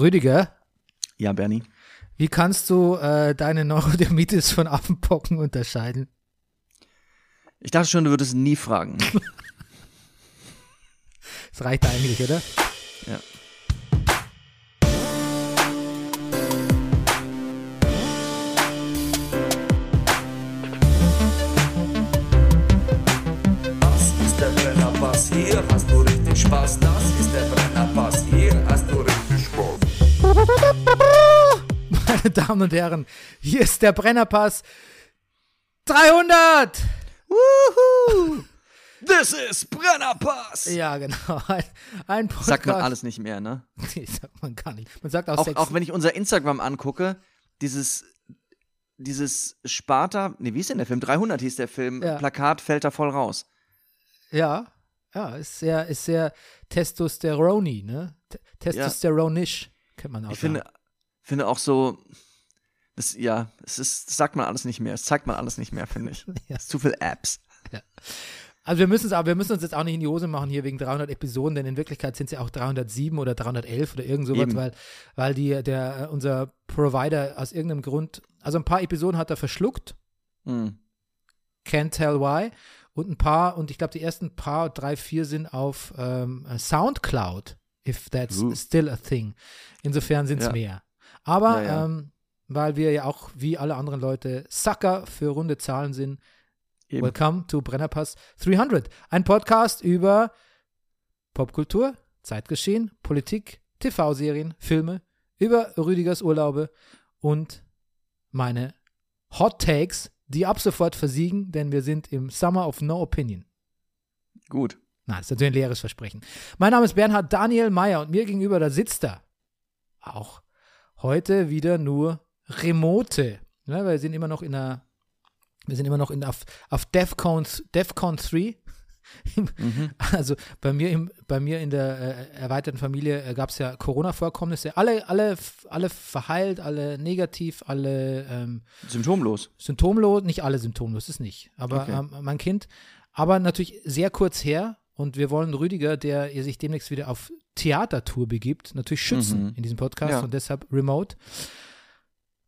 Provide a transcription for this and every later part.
Rüdiger, Ja, Bernie. wie kannst du äh, deine Neurodermitis von Affenpocken unterscheiden? Ich dachte schon, du würdest nie fragen. Das reicht eigentlich, oder? Ja. Meine Damen und Herren, hier ist der Brennerpass 300! Wuhu! This is Brennerpass! Ja, genau. Ein, ein Podcast. Sagt man alles nicht mehr, ne? Nee, sagt man gar nicht. Man sagt auch, Auch, auch wenn ich unser Instagram angucke, dieses, dieses Sparta, nee, wie ist denn der Film? 300 hieß der Film, Ja. Plakat fällt da voll raus. Ja, ja, ist sehr, ist sehr Testosteroni, ne? Te- Testosteronisch, kennt man auch Ich finde, finde auch so, das, ja, es ist, sagt man alles nicht mehr, es zeigt man alles nicht mehr, finde ich. Ja. Es ist zu viel Apps. Also wir müssen es, aber wir müssen uns jetzt auch nicht in die Hose machen hier wegen 300 Episoden, denn in Wirklichkeit sind es ja auch 307 oder 311 oder irgend sowas, Eben. weil, weil die, der, äh, unser Provider aus irgendeinem Grund, also ein paar Episoden hat er verschluckt, Hm. can't tell why, und ein paar, und ich glaube die ersten paar, drei, vier sind auf ähm, Soundcloud, if that's Uh. still a thing. Insofern sind es Ja. mehr. Aber Ja, ja. Ähm, weil wir ja auch wie alle anderen Leute Sucker für runde Zahlen sind, Eben. Welcome to Brennerpass 300. Ein Podcast über Popkultur, Zeitgeschehen, Politik, TV-Serien, Filme, über Rüdigers Urlaube und meine Hot Takes, die ab sofort versiegen, denn wir sind im Summer of No Opinion. Gut. Nein, das ist natürlich ein leeres Versprechen. Mein Name ist Bernhard Daniel Meyer und mir gegenüber, da sitzt er. Auch heute wieder nur Remote. Ja, weil wir sind immer noch in einer, wir sind immer noch in, auf, auf DEFCON, DEFCON 3. Mhm. Also bei mir, im, bei mir in der äh, erweiterten Familie äh, gab es ja Corona-Vorkommnisse. Alle, alle, alle verheilt, alle negativ, alle ähm, Symptomlos. symptomlos, nicht alle symptomlos, ist nicht. Aber Okay. ähm, mein Kind, aber natürlich sehr kurz her. Und wir wollen Rüdiger, der sich demnächst wieder auf Theatertour begibt, natürlich schützen Mhm. in diesem Podcast Ja. und deshalb remote.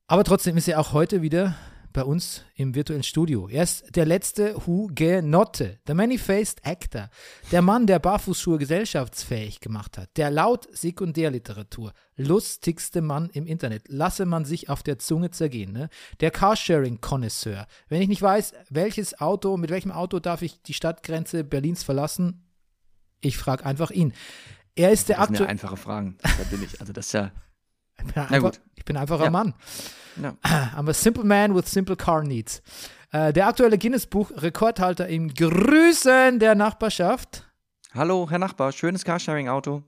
Aber trotzdem ist er auch heute wieder bei uns im virtuellen Studio. Er ist der letzte Hugenotte, der many-faced Actor, der Mann, der Barfußschuhe gesellschaftsfähig gemacht hat, der laut Sekundärliteratur lustigste Mann im Internet. Lasse man sich auf der Zunge zergehen. Ne? Der Carsharing-Konnoisseur. Wenn ich nicht weiß, welches Auto, mit welchem Auto darf ich die Stadtgrenze Berlins verlassen, ich frage einfach ihn. Er ist der Das aktuelle. einfache Fragen. Da bin ich. Also das ist ja. Ich bin Na einfach, gut. ich bin einfacher Ja. Mann. Ja. I'm a simple man with simple car needs. Äh, der aktuelle Guinness-Buch-Rekordhalter im Grüßen der Nachbarschaft. Hallo, Herr Nachbar, schönes Carsharing-Auto.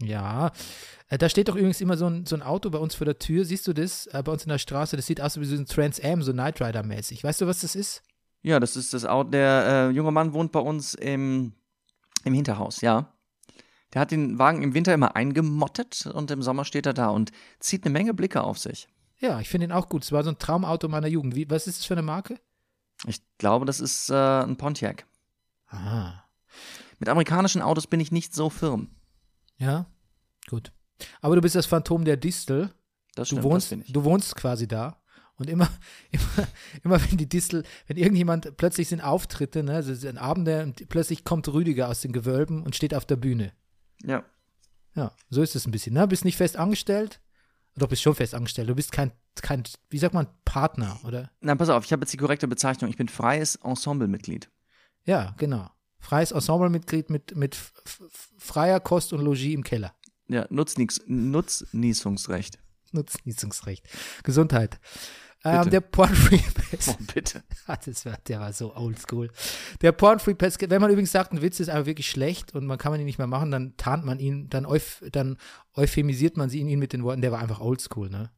Ja, äh, da steht doch übrigens immer so ein, so ein Auto bei uns vor der Tür. Siehst du das? Äh, bei uns in der Straße. Das sieht aus wie so ein Trans Am, so Knight Rider-mäßig. Weißt du, was das ist? Ja, das ist das Auto. Der äh, junge Mann wohnt bei uns im, im Hinterhaus, ja. Der hat den Wagen im Winter immer eingemottet und im Sommer steht er da und zieht eine Menge Blicke auf sich. Ja, ich finde ihn auch gut. Es war so ein Traumauto meiner Jugend. Wie, was ist das für eine Marke? Ich glaube, das ist äh, ein Pontiac. Ah, Mit amerikanischen Autos bin ich nicht so firm. ja, gut. Aber du bist das Phantom der Distel. Das Du stimmt, wohnst, das ich. du wohnst quasi da. Und immer, immer, immer wenn die Distel, wenn irgendjemand plötzlich sind Auftritte, ne, also sind Abende und plötzlich kommt Rüdiger aus den Gewölben und steht auf der Bühne. Ja. Ja, so ist es ein bisschen. Ne? Bist nicht fest angestellt. Doch, bist schon fest angestellt. Du bist kein, kein, wie sagt man, Partner, oder? Na, pass auf, ich habe jetzt die korrekte Bezeichnung. Ich bin freies Ensemblemitglied. Ja, genau. Freies Ensemblemitglied mit, mit freier Kost und Logis im Keller. Ja, Nutznieß Nutznießungsrecht. Nutznießungsrecht. Gesundheit. Ähm, der Pornfree Oh, bitte. Ah, das war, der war so oldschool. Der Pornfree Pesca, wenn man übrigens sagt, ein Witz ist einfach wirklich schlecht und man kann man ihn nicht mehr machen, dann tarnt man ihn, dann, euph, dann euphemisiert man sie in ihn mit den Worten, der war einfach oldschool, ne?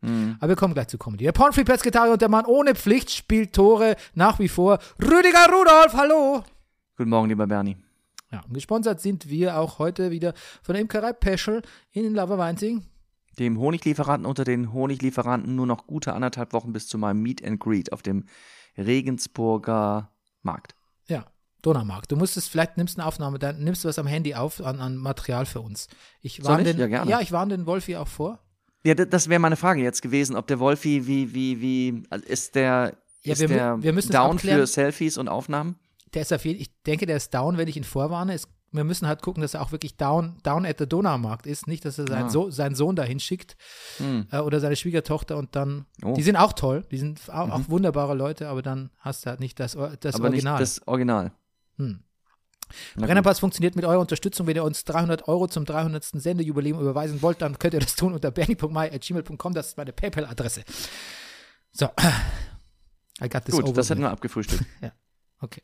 Hm. Aber wir kommen gleich zu Comedy. Der Pornfree Pescatarier und der Mann ohne Pflicht spielt Tore nach wie vor. Rüdiger Rudolf, hallo! Guten Morgen, lieber Bernie. Ja, und gesponsert sind wir auch heute wieder von der Imkerei Peschel in Laberweinzing. Dem Honiglieferanten unter den Honiglieferanten nur noch gute anderthalb Wochen bis zu meinem Meet and Greet auf dem Regensburger Markt. Ja, Donaumarkt. Du musst es, vielleicht nimmst eine Aufnahme, dann nimmst du was am Handy auf an, an Material für uns. Ich warne den, Ja, gerne. ja, ich warne den Wolfi auch vor. Ja, das wäre meine Frage jetzt gewesen, ob der Wolfi, wie, wie, wie, ist der, Ja, ist wir der wir down für Selfies und Aufnahmen? Der ist auf jeden, ich denke, der ist down, wenn ich ihn vorwarne. Es, wir müssen halt gucken, dass er auch wirklich down, down at the Donaumarkt ist. Nicht, dass er seinen, Ah. so, seinen Sohn dahin schickt Hm. äh, oder seine Schwiegertochter und dann. Oh. Mhm. Die sind auch toll, die sind auch, auch wunderbare Leute, aber dann hast du halt nicht das, das Aber Original. nicht das Original. Hm. Brennerpass funktioniert mit eurer Unterstützung. Wenn ihr uns 300 Euro zum 300. Sendejubiläum überweisen wollt, dann könnt ihr das tun unter bernie.my.gmail.com. Das ist meine PayPal-Adresse. So. I got this Gut, over das hätten with. wir abgefrühstückt. Okay.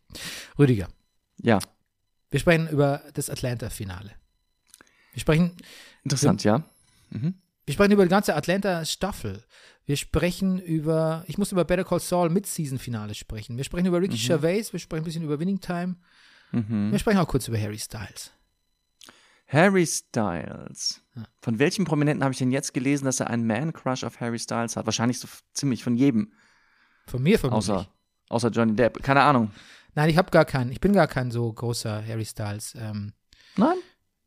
Rüdiger, ja, wir sprechen über das Atlanta-Finale. Wir sprechen, interessant, ja. Mhm. wir sprechen über die ganze Atlanta-Staffel. Wir sprechen über, ich muss über Better Call Saul Mid-Season-Finale sprechen. Wir sprechen über Ricky Gervais, wir sprechen ein bisschen über Winning Time. Mhm. Wir sprechen auch kurz über Harry Styles. Harry Styles. Ja. Von welchem Prominenten habe ich denn jetzt gelesen, dass er einen Man-Crush auf Harry Styles hat? Wahrscheinlich so ziemlich von jedem, Von mir vermutlich. außer, außer Johnny Depp. Keine Ahnung. Nein, ich habe gar keinen, ich bin gar kein so großer Harry Styles. Ähm, Nein?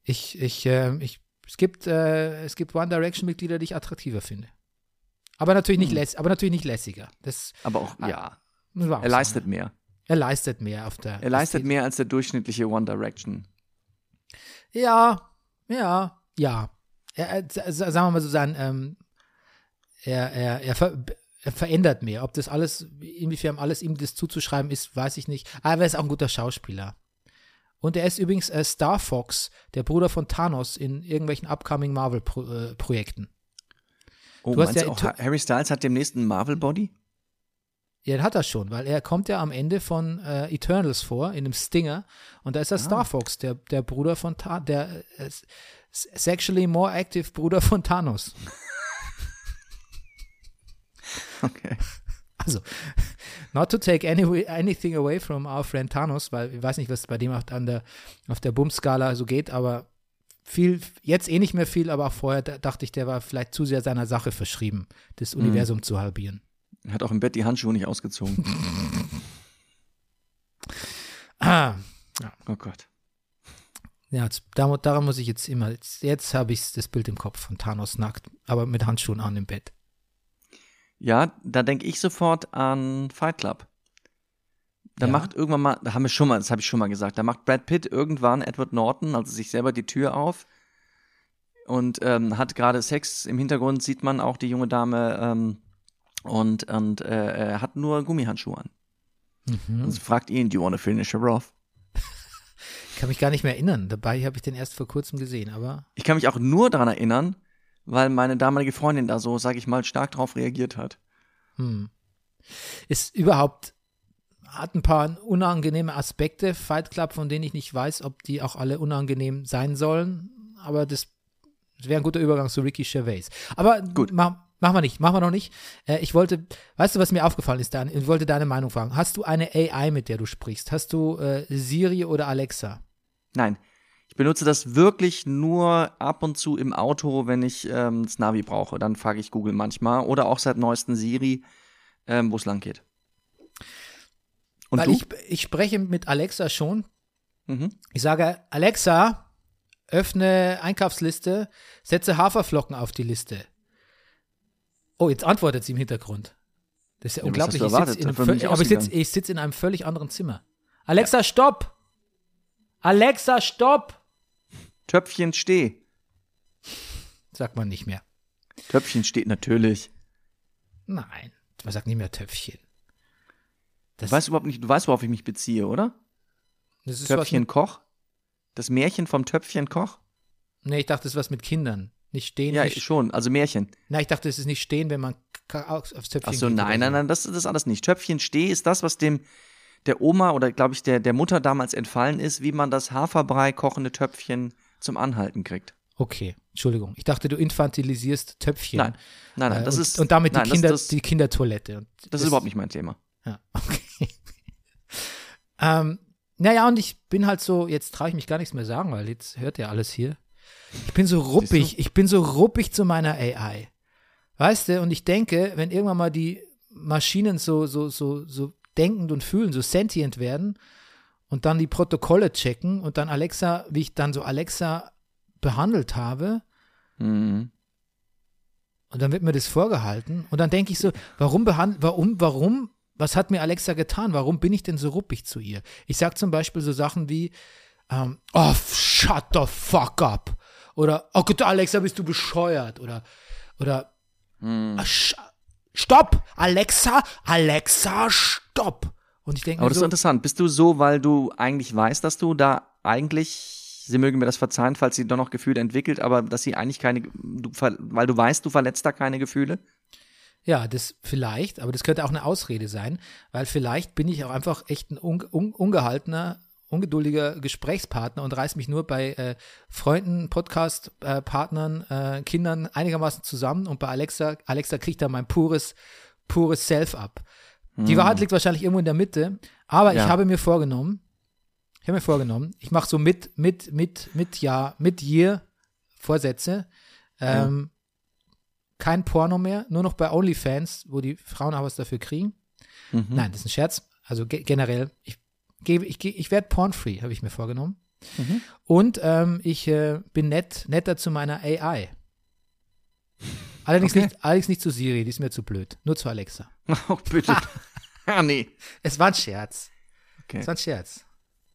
ich, ich, ähm, ich, es gibt, äh, es gibt One Direction-Mitglieder, die ich attraktiver finde. Aber natürlich nicht, Hm. läss, aber natürlich nicht lässiger. Das, Aber auch, Ah, ja. auch Er leistet mehr. Er leistet mehr auf der. Er leistet mehr als der durchschnittliche One Direction. Ja, ja, ja. Er, sa- sagen wir mal so sein, ähm, er, er, er, ver, er verändert mehr. Ob das alles, inwiefern alles ihm das zuzuschreiben ist, weiß ich nicht. Aber er ist auch ein guter Schauspieler. Und er ist übrigens äh, Star Fox, der Bruder von Thanos in irgendwelchen upcoming Marvel-Projekten. Oh, Du hast ja auch, Harry Styles hat demnächst einen Marvel-Body? Ja, den hat er schon, weil er kommt ja am Ende von äh, Eternals vor, in einem Stinger. Und da ist er Star Fox, der, der Bruder von Thanos, der äh, sexually more active Bruder von Thanos. Okay. Also, not to take any, anything away from our friend Thanos, weil ich weiß nicht, was bei dem auf, an der, auf der Bumskala so geht, aber viel, jetzt eh nicht mehr viel, aber auch vorher da, dachte ich, der war vielleicht zu sehr seiner Sache verschrieben, das Universum zu halbieren. Er hat auch im Bett die Handschuhe nicht ausgezogen. Ah, Oh Gott. ja, daran muss ich jetzt immer, jetzt, jetzt habe ich das Bild im Kopf von Thanos nackt, aber mit Handschuhen an im Bett. Ja, da denke ich sofort an Fight Club. Da Ja. macht irgendwann mal, da haben wir schon mal, das habe ich schon mal gesagt, da macht Brad Pitt irgendwann Edward Norton, also sich selber die Tür auf und ähm, hat gerade Sex. Im Hintergrund sieht man auch die junge Dame ähm, und, und äh, er hat nur Gummihandschuhe an. Mhm. Und sie fragt ihn, do you want to finish her off? Ich kann mich gar nicht mehr erinnern. Dabei habe ich den erst vor kurzem gesehen, aber Ich kann mich auch nur daran erinnern, weil meine damalige Freundin da so, sag ich mal, stark drauf reagiert hat. Hm. Ist überhaupt, hat ein paar unangenehme Aspekte, Fight Club, von denen ich nicht weiß, ob die auch alle unangenehm sein sollen. Aber das, das wäre ein guter Übergang zu Ricky Gervais. Aber Gut. Mach, machen wir nicht, machen wir noch nicht. Äh, ich wollte, weißt du, was mir aufgefallen ist, Dan? Ich wollte deine Meinung fragen. Hast du eine AI, mit der du sprichst? Hast du äh, Siri oder Alexa? Nein, ich benutze das wirklich nur ab und zu im Auto, wenn ich ähm, das Navi brauche. Dann frage ich Google manchmal oder auch seit neuesten Siri, ähm, wo es lang geht. Und Weil du? ich, ich spreche mit Alexa schon. mhm. Ich sage, Alexa, öffne Einkaufsliste, setze Haferflocken auf die Liste. Oh, jetzt antwortet sie im Hintergrund. Das ist ja, Ja, unglaublich. Ich sitz in einem aber ich sitze sitz in einem völlig anderen Zimmer. Alexa, stopp! Alexa, stopp! Töpfchen steh. Sagt man nicht mehr. Töpfchen steht natürlich. Nein, man sagt nicht mehr Töpfchen. Das, Du weißt überhaupt nicht, du weißt, worauf ich mich beziehe, oder? das ist Töpfchen Was Koch? Das Märchen vom Töpfchen Koch? mit, nee, ich dachte, das ist was mit Kindern. Nicht stehen. Ja, nicht, schon, also Märchen. nein, ich dachte, es ist nicht stehen, wenn man aufs Töpfchen Ach so, nein, nein, nein, das, das ist alles nicht. Töpfchen steh ist das, was dem der Oma oder glaube ich der, der Mutter damals entfallen ist, wie man das Haferbrei kochende Töpfchen zum Anhalten kriegt. Okay, Entschuldigung. Ich dachte, du infantilisierst Töpfchen. Nein, nein, nein, Äh, das und, ist und damit nein, die, das- Kinder, das, die Kindertoilette. Und das ist überhaupt nicht mein Thema. Ja, okay. ähm, naja, und ich bin halt so, jetzt traue ich mich gar nichts mehr sagen, weil jetzt hört ihr alles hier. Ich bin so ruppig, ich bin so ruppig zu meiner AI. Weißt du, und ich denke, wenn irgendwann mal die Maschinen so, so, so, so denkend und fühlen, so sentient werden und dann die Protokolle checken und dann Alexa, wie ich dann so Alexa behandelt habe. Mhm. Und dann wird mir das vorgehalten. Und dann denke ich so, warum behandelt, warum, warum, was hat mir Alexa getan? Warum bin ich denn so ruppig zu ihr? Ich sage zum Beispiel so Sachen wie, ähm, oh, shut the fuck up. Oder, oh Gott, Alexa, bist du bescheuert? Oder, oder, Mhm. ah, stopp, Alexa, Alexa, stopp. Und ich denke Aber das ist so, interessant. Bist du so, weil du eigentlich weißt, dass du da eigentlich, sie mögen mir das verzeihen, falls sie doch noch Gefühle entwickelt, aber dass sie eigentlich keine, du, weil du weißt, du verletzt da keine Gefühle? Ja, das vielleicht, aber das könnte auch eine Ausrede sein, weil vielleicht bin ich auch einfach echt ein un, un, ungehaltener, ungeduldiger Gesprächspartner und reiß mich nur bei äh, Freunden, Podcast-Partnern, äh, Kindern einigermaßen zusammen und bei Alexa, Alexa kriegt da mein pures, pures Self ab. Die Wahrheit liegt wahrscheinlich irgendwo in der Mitte, aber ich Ja. habe mir vorgenommen, ich habe mir vorgenommen, ich mache so mit, mit, mit, mit Jahr, mit Year Vorsätze. Ähm, kein Porno mehr, nur noch bei OnlyFans, wo die Frauen auch was dafür kriegen. Mhm. Nein, das ist ein Scherz. Also ge generell, ich gebe, ich, ich werde pornfree, habe ich mir vorgenommen. Mhm. Und ähm, ich äh, bin nett, netter zu meiner AI. Allerdings, Okay. nicht, allerdings nicht zu Siri, die ist mir zu blöd. Nur zu Alexa. Oh, bitte. ah, nee. Es war ein Scherz. Okay. Es war ein Scherz.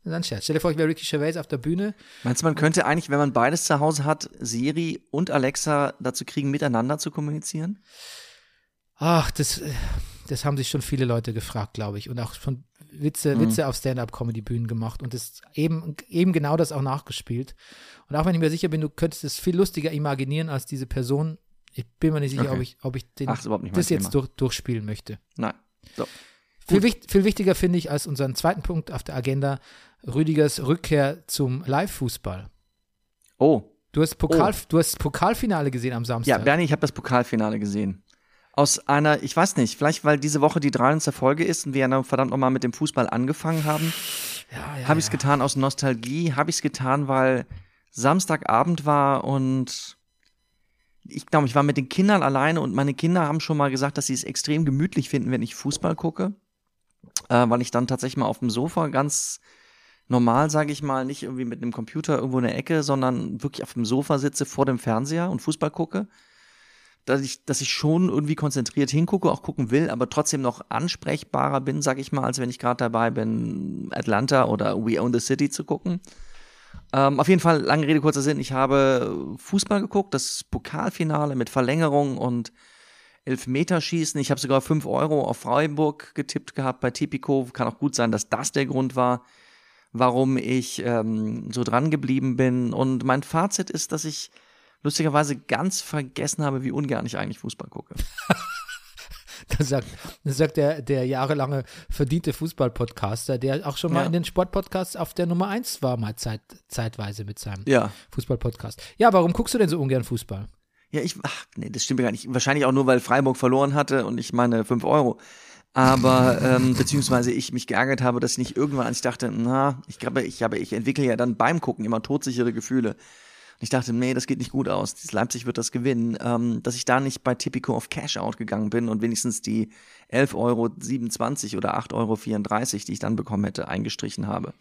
Es war ein Scherz. Stell dir vor, ich wäre Ricky Gervais auf der Bühne. Meinst du, man könnte eigentlich, wenn man beides zu Hause hat, Siri und Alexa dazu kriegen, miteinander zu kommunizieren? Ach, das, äh, das haben sich schon viele Leute gefragt, glaube ich. Und auch schon Witze, Mhm. Witze auf Stand-up-Comedy-Bühnen gemacht und das eben, eben genau das auch nachgespielt. Und auch wenn ich mir sicher bin, du könntest es viel lustiger imaginieren als diese Person. Ich bin mir nicht sicher, Okay. ob ich, ob ich den, Ach, mein das jetzt durch, durchspielen möchte. Nein. So. Viel, wicht, viel wichtiger finde ich als unseren zweiten Punkt auf der Agenda Rüdigers Rückkehr zum Live-Fußball. Oh. Du hast Pokal, du hast Pokalfinale gesehen am Ja, Samstag. Bernie, ich habe das Pokalfinale gesehen. Aus einer, ich weiß nicht, vielleicht weil diese Woche die 93. Folge ist und wir ja noch verdammt nochmal mit dem Fußball angefangen haben, ja, ja, habe ich es ja. getan aus Nostalgie, habe ich es getan, weil Samstagabend war und ich glaube, ich war mit den Kindern alleine und meine Kinder haben schon mal gesagt, dass sie es extrem gemütlich finden, wenn ich Fußball gucke, äh, weil ich dann tatsächlich mal auf dem Sofa ganz normal, sage ich mal, nicht irgendwie mit einem Computer irgendwo in der Ecke, sondern wirklich auf dem Sofa sitze vor dem Fernseher und Fußball gucke. Dass ich, dass ich schon irgendwie konzentriert hingucke, auch gucken will, aber trotzdem noch ansprechbarer bin, sage ich mal, als wenn ich gerade dabei bin, Atlanta oder We Own the City zu gucken. Ähm, auf jeden Fall, lange Rede, kurzer Sinn, ich habe Fußball geguckt, das Pokalfinale mit Verlängerung und Elfmeterschießen. Ich habe sogar 5 Euro auf Freiburg getippt gehabt bei Tipico. Kann auch gut sein, dass das der Grund war, warum ich ähm, so dran geblieben bin. Und mein Fazit ist, dass ich lustigerweise ganz vergessen habe, wie ungern ich eigentlich Fußball gucke. Das sagt, das sagt der, der jahrelange verdiente Fußball-Podcaster, der auch schon mal Ja. in den Sportpodcasts auf der Nummer 1 war, mal zeit, zeitweise mit seinem Ja. Fußball-Podcast. Ja, warum guckst du denn so ungern Fußball? Ja, ich, ach, nee, das stimmt ja gar nicht. Wahrscheinlich auch nur, weil Freiburg verloren hatte und ich meine 5 Euro. Aber, ähm, beziehungsweise ich mich geärgert habe, dass ich nicht irgendwann, als ich dachte, na, ich glaube, ich habe, ich entwickle ja dann beim Gucken immer todsichere Gefühle. Und ich dachte, nee, das geht nicht gut aus. Leipzig wird das gewinnen. Ähm, dass ich da nicht bei Tipico auf Cash Out gegangen bin und wenigstens die 11,27 Euro oder 8,34 Euro, die ich dann bekommen hätte, eingestrichen habe.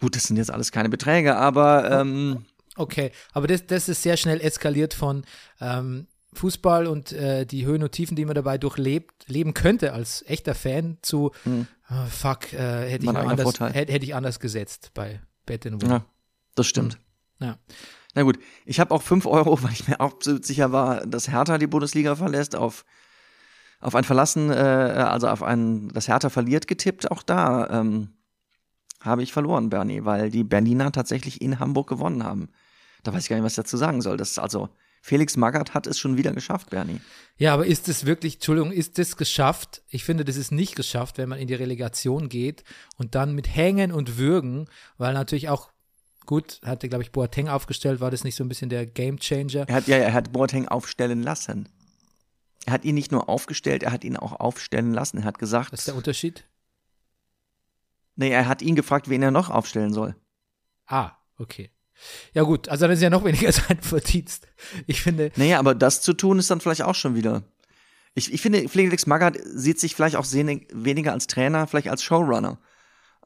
Gut, das sind jetzt alles keine Beträge, aber ähm, Okay, aber das, das ist sehr schnell eskaliert von ähm, Fußball und äh, die Höhen und Tiefen, die man dabei durchlebt, leben könnte als echter Fan zu oh, fuck, äh, hätte, ich anders, hätte, hätte ich anders gesetzt bei Win. ja, das stimmt. Ja. Na gut, ich habe auch 5 Euro, weil ich mir auch so sicher war, dass Hertha die Bundesliga verlässt, auf, auf ein Verlassen, äh, also auf ein, das Hertha verliert getippt. Auch da ähm, habe ich verloren, Bernie, weil die Berliner tatsächlich in Hamburg gewonnen haben. Da weiß ich gar nicht, was ich dazu sagen soll. Das ist also, Felix Magath hat es schon wieder geschafft, Bernie. Ja, aber ist es wirklich, Entschuldigung, ist das geschafft? Ich finde, das ist nicht geschafft, wenn man in die Relegation geht und dann mit Hängen und Würgen, weil natürlich auch, gut, hatte, glaube ich, Boateng aufgestellt, war das nicht so ein bisschen der Gamechanger? Er hat, ja, er hat Boateng aufstellen lassen. Er hat ihn nicht nur aufgestellt, er hat ihn auch aufstellen lassen. Er hat gesagt, Was ist der Unterschied? nee, er hat ihn gefragt, wen er noch aufstellen soll. Ah, okay. Ja gut, also dann ist ja noch weniger sein Verdienst. Ich finde, Naja, aber das zu tun ist dann vielleicht auch schon wieder. Ich, ich finde, Felix Magath sieht sich vielleicht auch weniger als Trainer, vielleicht als Showrunner.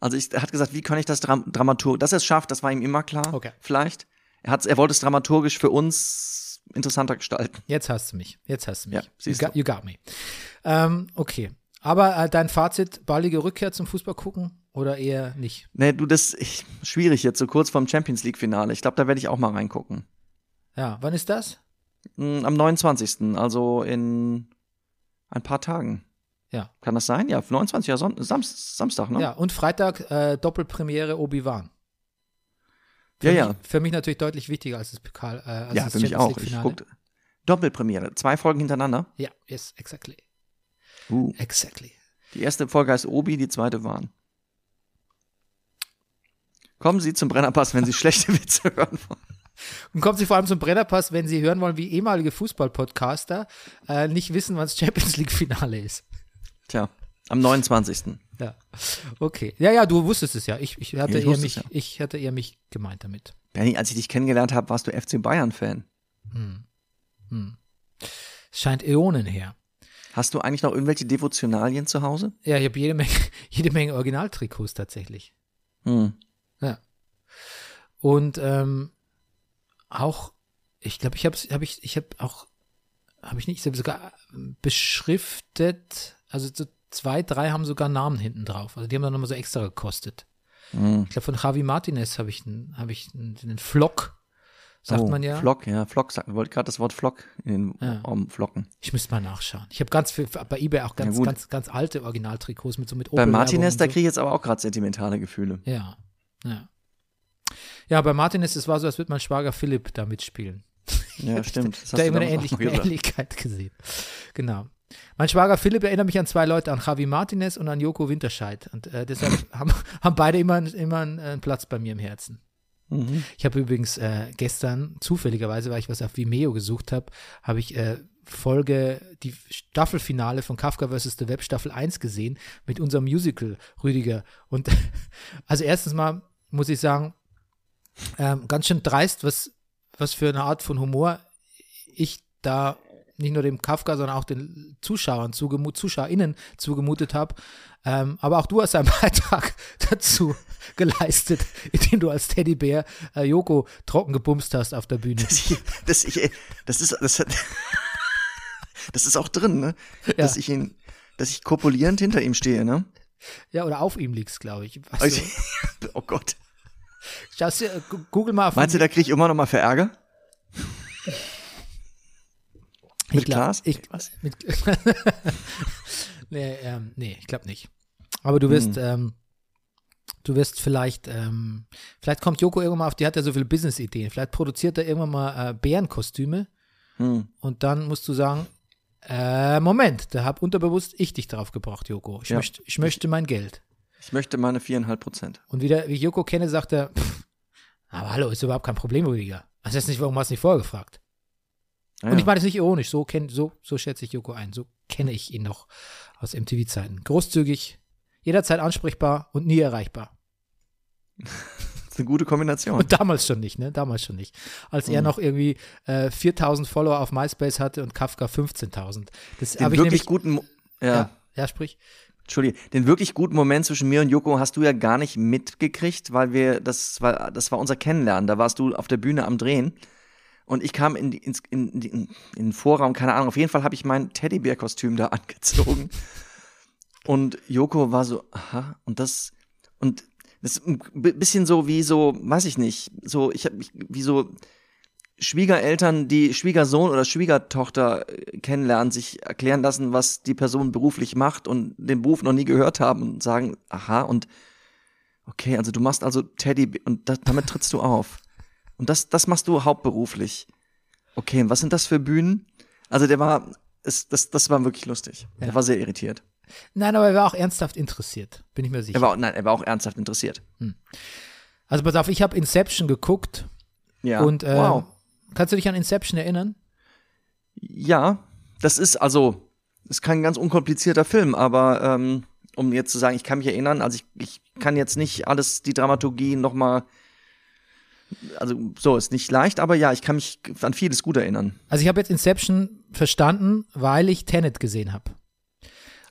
Also ich, er hat gesagt, wie kann ich das Dram Dramaturg, dass er es schafft, das war ihm immer klar. Okay. Vielleicht. Er, hat's, er wollte es dramaturgisch für uns interessanter gestalten. Jetzt hast du mich. Jetzt hast du mich. Ja, you, siehst got, you got me. Ähm, okay. Aber äh, dein Fazit, baldige Rückkehr zum Fußball gucken oder eher nicht? Nee, du, das ich, schwierig jetzt, so kurz vorm Champions League-Finale. Ich glaube, da werde ich auch mal reingucken. Ja, wann ist das? Hm, Am 29. Also in ein paar Tagen. Ja. Kann das sein? Ja, 29. Ja, Son Sam Samstag, ne? Ja, und Freitag äh, Doppelpremiere Obi-Wan. Ja. mich, ja. Für mich natürlich deutlich wichtiger als das Pokal. Äh, als Ja, das für mich auch. Ich guck, Doppelpremiere. Zwei Folgen hintereinander. Ja, yes, exactly. Uh. Exactly. Die erste Folge heißt Obi, die zweite Waren. Kommen Sie zum Brennerpass, wenn Sie schlechte Witze hören wollen. Und kommt sie vor allem zum Brennerpass, wenn sie hören wollen, wie ehemalige Fußball-Podcaster äh, nicht wissen, was das Champions League-Finale ist. Tja, am 29. Ja. Okay. Ja, ja, du wusstest es ja. Ich, ich hatte ich eher mich, ja. ich hatte eher mich gemeint damit. Benny, als ich dich kennengelernt habe, warst du FC Bayern-Fan. Es scheint Äonen her. Hast du eigentlich noch irgendwelche Devotionalien zu Hause? Ja, ich habe jede Menge, jede Menge Originaltrikots tatsächlich. Hm. Ja. Und ähm, auch, ich glaube, ich habe hab ich, ich habe auch, habe ich nicht, ich habe sogar beschriftet, also so zwei, drei haben sogar Namen hinten drauf. Also die haben dann nochmal so extra gekostet. Hm. Ich glaube, von Javi Martinez habe ich einen, habe ich einen, einen Flock, sagt oh, man ja. Flock, ja, Flock sagt, wollte gerade das Wort Flock in den Ja. Raum flocken. Ich müsste mal nachschauen. Ich habe ganz viel, bei eBay auch ganz, gut. ganz, ganz alte Originaltrikots mit so mit Bei Opel-Werbung Martinez, da kriege ich jetzt aber auch gerade sentimentale Gefühle. Ja, ja. Ja, bei Martinez, es war so, als würde mein Schwager Philipp da mitspielen. Ja, stimmt. Da immer eine, Ähnlich eine. Ähnlichkeit gesehen. Genau. Mein Schwager Philipp erinnert mich an zwei Leute, an Javi Martinez und an Joko Winterscheid. Und äh, deshalb haben, haben beide immer, immer einen, einen Platz bei mir im Herzen. Mhm. Ich habe übrigens äh, gestern, zufälligerweise, weil ich was auf Vimeo gesucht habe, habe ich äh, Folge, die Staffelfinale von Kafka vs. The Web Staffel 1 gesehen mit unserem Musical Rüdiger. Und also erstens mal muss ich sagen, ähm, ganz schön dreist, was, was für eine Art von Humor ich da nicht nur dem Kafka, sondern auch den Zuschauern, zugemut, ZuschauerInnen zugemutet habe. Ähm, aber auch du hast einen Beitrag dazu geleistet, indem du als Teddybär äh, Joko trocken gebumst hast auf der Bühne. Das, das, ich, das ist, das, hat, das ist auch drin, ne? Dass ich ihn, dass ich kopulierend hinter ihm stehe, ne? Ja, oder auf ihm liegst, glaube ich. Also, oh Gott. Schaust äh, google mal. Meinst du, da krieg ich immer noch mal für Ärger? mit Glas? Ich, Was? mit, nee, ähm, nee, ich glaube nicht. Aber du wirst, Hm. ähm, du wirst vielleicht, ähm, vielleicht kommt Joko irgendwann mal auf, die hat ja so viele Business-Ideen. Vielleicht produziert er irgendwann mal äh, Bärenkostüme Hm. und dann musst du sagen, äh, Moment, da hab unterbewusst ich dich drauf gebracht, Joko. Ich, Ja. möchte, ich möchte mein Geld. Ich möchte meine viereinhalb Prozent. Und wieder, wie ich Joko kenne, sagt er, pff, aber hallo, ist überhaupt kein Problem, Rüdiger. Also jetzt nicht, warum hast du nicht vorher gefragt? Ah, Und ich meine das nicht ironisch, so, kenn, so, so schätze ich Joko ein. So kenne ich ihn noch aus MTV-Zeiten. Großzügig, jederzeit ansprechbar und nie erreichbar. Das ist eine gute Kombination. Und damals schon nicht, ne? Damals schon nicht. Als er Mhm. noch irgendwie äh, 4000 Follower auf MySpace hatte und Kafka 15.000. Das habe ich wirklich nämlich. guten, Mo- ja, Ja, ja, sprich. Entschuldige, den wirklich guten Moment zwischen mir und Joko hast du ja gar nicht mitgekriegt, weil wir, das war, das war unser Kennenlernen. Da warst du auf der Bühne am Drehen. Und ich kam in, in, in, in den Vorraum, keine Ahnung. Auf jeden Fall habe ich mein Teddybär-Kostüm da angezogen. Und Joko war so, aha, und das, und das ist ein bi- bisschen so wie so, weiß ich nicht, so, ich habe mich, wie so Schwiegereltern, die Schwiegersohn oder Schwiegertochter äh, kennenlernen, sich erklären lassen, was die Person beruflich macht und den Beruf noch nie gehört haben und sagen, aha, und okay, also du machst also Teddy und das, damit trittst du auf. Und das, das machst du hauptberuflich. Okay, und was sind das für Bühnen? Also der war, es, das, das war wirklich lustig. Ja. Er war sehr irritiert. Nein, aber er war auch ernsthaft interessiert, bin ich mir sicher. Er war, nein, er war auch ernsthaft interessiert. also pass auf, ich habe Inception geguckt Ja. und äh, wow. Kannst du dich an Inception erinnern? Ja, das ist also, ist kein ganz unkomplizierter Film, aber ähm, um jetzt zu sagen, ich kann mich erinnern, also ich, ich kann jetzt nicht alles, die Dramaturgie nochmal, also so, ist nicht leicht, aber ja, ich kann mich an vieles gut erinnern. Also ich habe jetzt Inception verstanden, weil ich Tenet gesehen habe.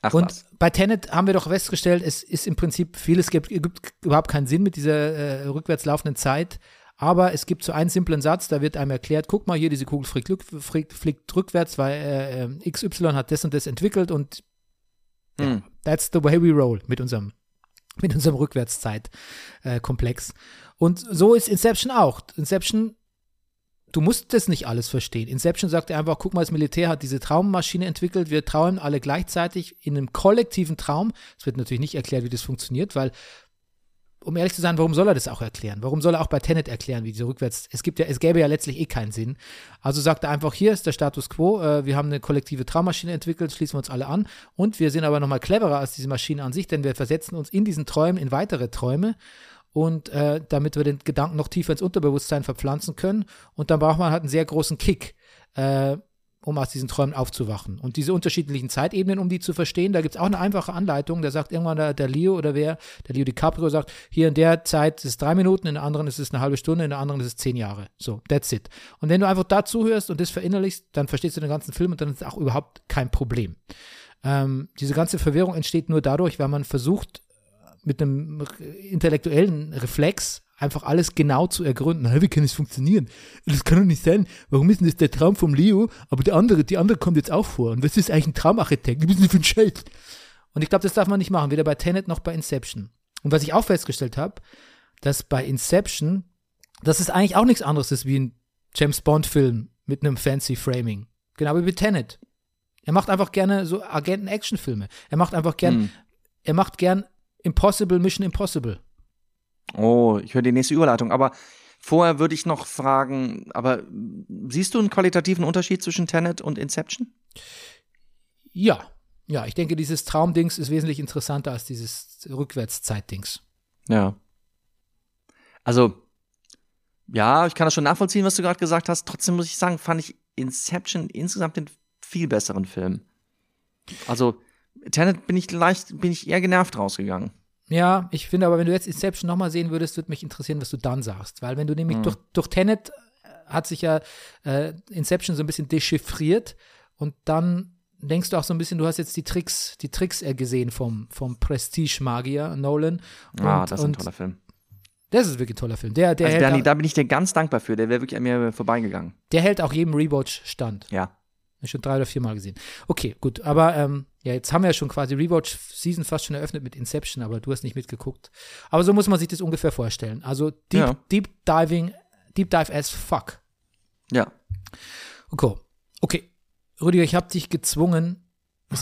Ach Und was. bei Tenet haben wir doch festgestellt, es ist im Prinzip vieles gibt, gibt überhaupt keinen Sinn mit dieser äh, rückwärts laufenden Zeit. Aber es gibt so einen simplen Satz, da wird einem erklärt, guck mal hier, diese Kugel fliegt, fliegt, fliegt rückwärts, weil äh, äh, XY hat das und das entwickelt und Hm. That's the way we roll mit unserem, mit unserem Rückwärtszeit-Komplex. Und so ist Inception auch. Inception, du musst das nicht alles verstehen. Inception sagt einfach, guck mal, das Militär hat diese Traummaschine entwickelt, wir träumen alle gleichzeitig in einem kollektiven Traum. Es wird natürlich nicht erklärt, wie das funktioniert, weil um ehrlich zu sein, warum soll er das auch erklären? Warum soll er auch bei Tenet erklären, wie diese rückwärts, es gibt ja, es gäbe ja letztlich eh keinen Sinn. Also sagt er einfach, hier ist der Status quo, äh, wir haben eine kollektive Traummaschine entwickelt, schließen wir uns alle an und wir sind aber nochmal cleverer als diese Maschine an sich, denn wir versetzen uns in diesen Träumen in weitere Träume und äh, damit wir den Gedanken noch tiefer ins Unterbewusstsein verpflanzen können und dann braucht man halt einen sehr großen Kick, äh, um aus diesen Träumen aufzuwachen. Und diese unterschiedlichen Zeitebenen, um die zu verstehen, da gibt es auch eine einfache Anleitung. Da sagt irgendwann der, der Leo oder wer, der Leo DiCaprio sagt, hier in der Zeit ist es drei Minuten, in der anderen ist es eine halbe Stunde, in der anderen ist es zehn Jahre. So, that's it. Und wenn du einfach da zuhörst und das verinnerlichst, dann verstehst du den ganzen Film und dann ist es auch überhaupt kein Problem. Ähm, diese ganze Verwirrung entsteht nur dadurch, weil man versucht, mit einem intellektuellen Reflex einfach alles genau zu ergründen. Hä, wie kann das funktionieren? Das kann doch nicht sein. Warum ist denn das der Traum vom Leo, aber der andere, die andere kommt jetzt auch vor? Und was ist eigentlich ein Traumarchitekt? Was ist denn für ein Scheiß? Und ich glaube, das darf man nicht machen, weder bei Tenet noch bei Inception. Und was ich auch festgestellt habe, dass bei Inception, dass es eigentlich auch nichts anderes ist wie ein James Bond-Film mit einem fancy Framing. Genau wie bei Tenet. Er macht einfach gerne so Agenten-Action-Filme. Er macht einfach gern, Hm. er macht gern Impossible, Mission Impossible. Oh, ich höre die nächste Überleitung. Aber vorher würde ich noch fragen, aber siehst du einen qualitativen Unterschied zwischen Tenet und Inception? Ja, ja, ich denke, dieses Traumdings ist wesentlich interessanter als dieses Rückwärtszeitdings. Ja. Also, ja, ich kann das schon nachvollziehen, was du gerade gesagt hast. Trotzdem muss ich sagen, fand ich Inception insgesamt den viel besseren Film. Also, Tenet bin ich leicht, bin ich eher genervt rausgegangen. Ja, ich finde aber, wenn du jetzt Inception nochmal sehen würdest, würde mich interessieren, was du dann sagst. Weil wenn du nämlich durch, durch Tenet äh, hat sich ja äh, Inception so ein bisschen dechiffriert und dann denkst du auch so ein bisschen, du hast jetzt die Tricks, die Tricks gesehen vom, vom Prestige-Magier Nolan. Und, ah, das ist ein toller Film. Das ist wirklich ein toller Film. Der, der, Also, hält, Bernie, auch, da bin ich dir ganz dankbar für. Der wäre wirklich an mir vorbeigegangen. der hält auch jedem Rewatch stand. Ja. Ich schon drei oder vier Mal gesehen. Okay, gut. Aber ähm, ja, jetzt haben wir ja schon quasi Rewatch-Season fast schon eröffnet mit Inception, aber du hast nicht mitgeguckt. Aber so muss man sich das ungefähr vorstellen. Also Deep, Ja. Deep Diving, Deep Dive as fuck. Ja. Okay. Okay. Rüdiger, ich habe dich gezwungen,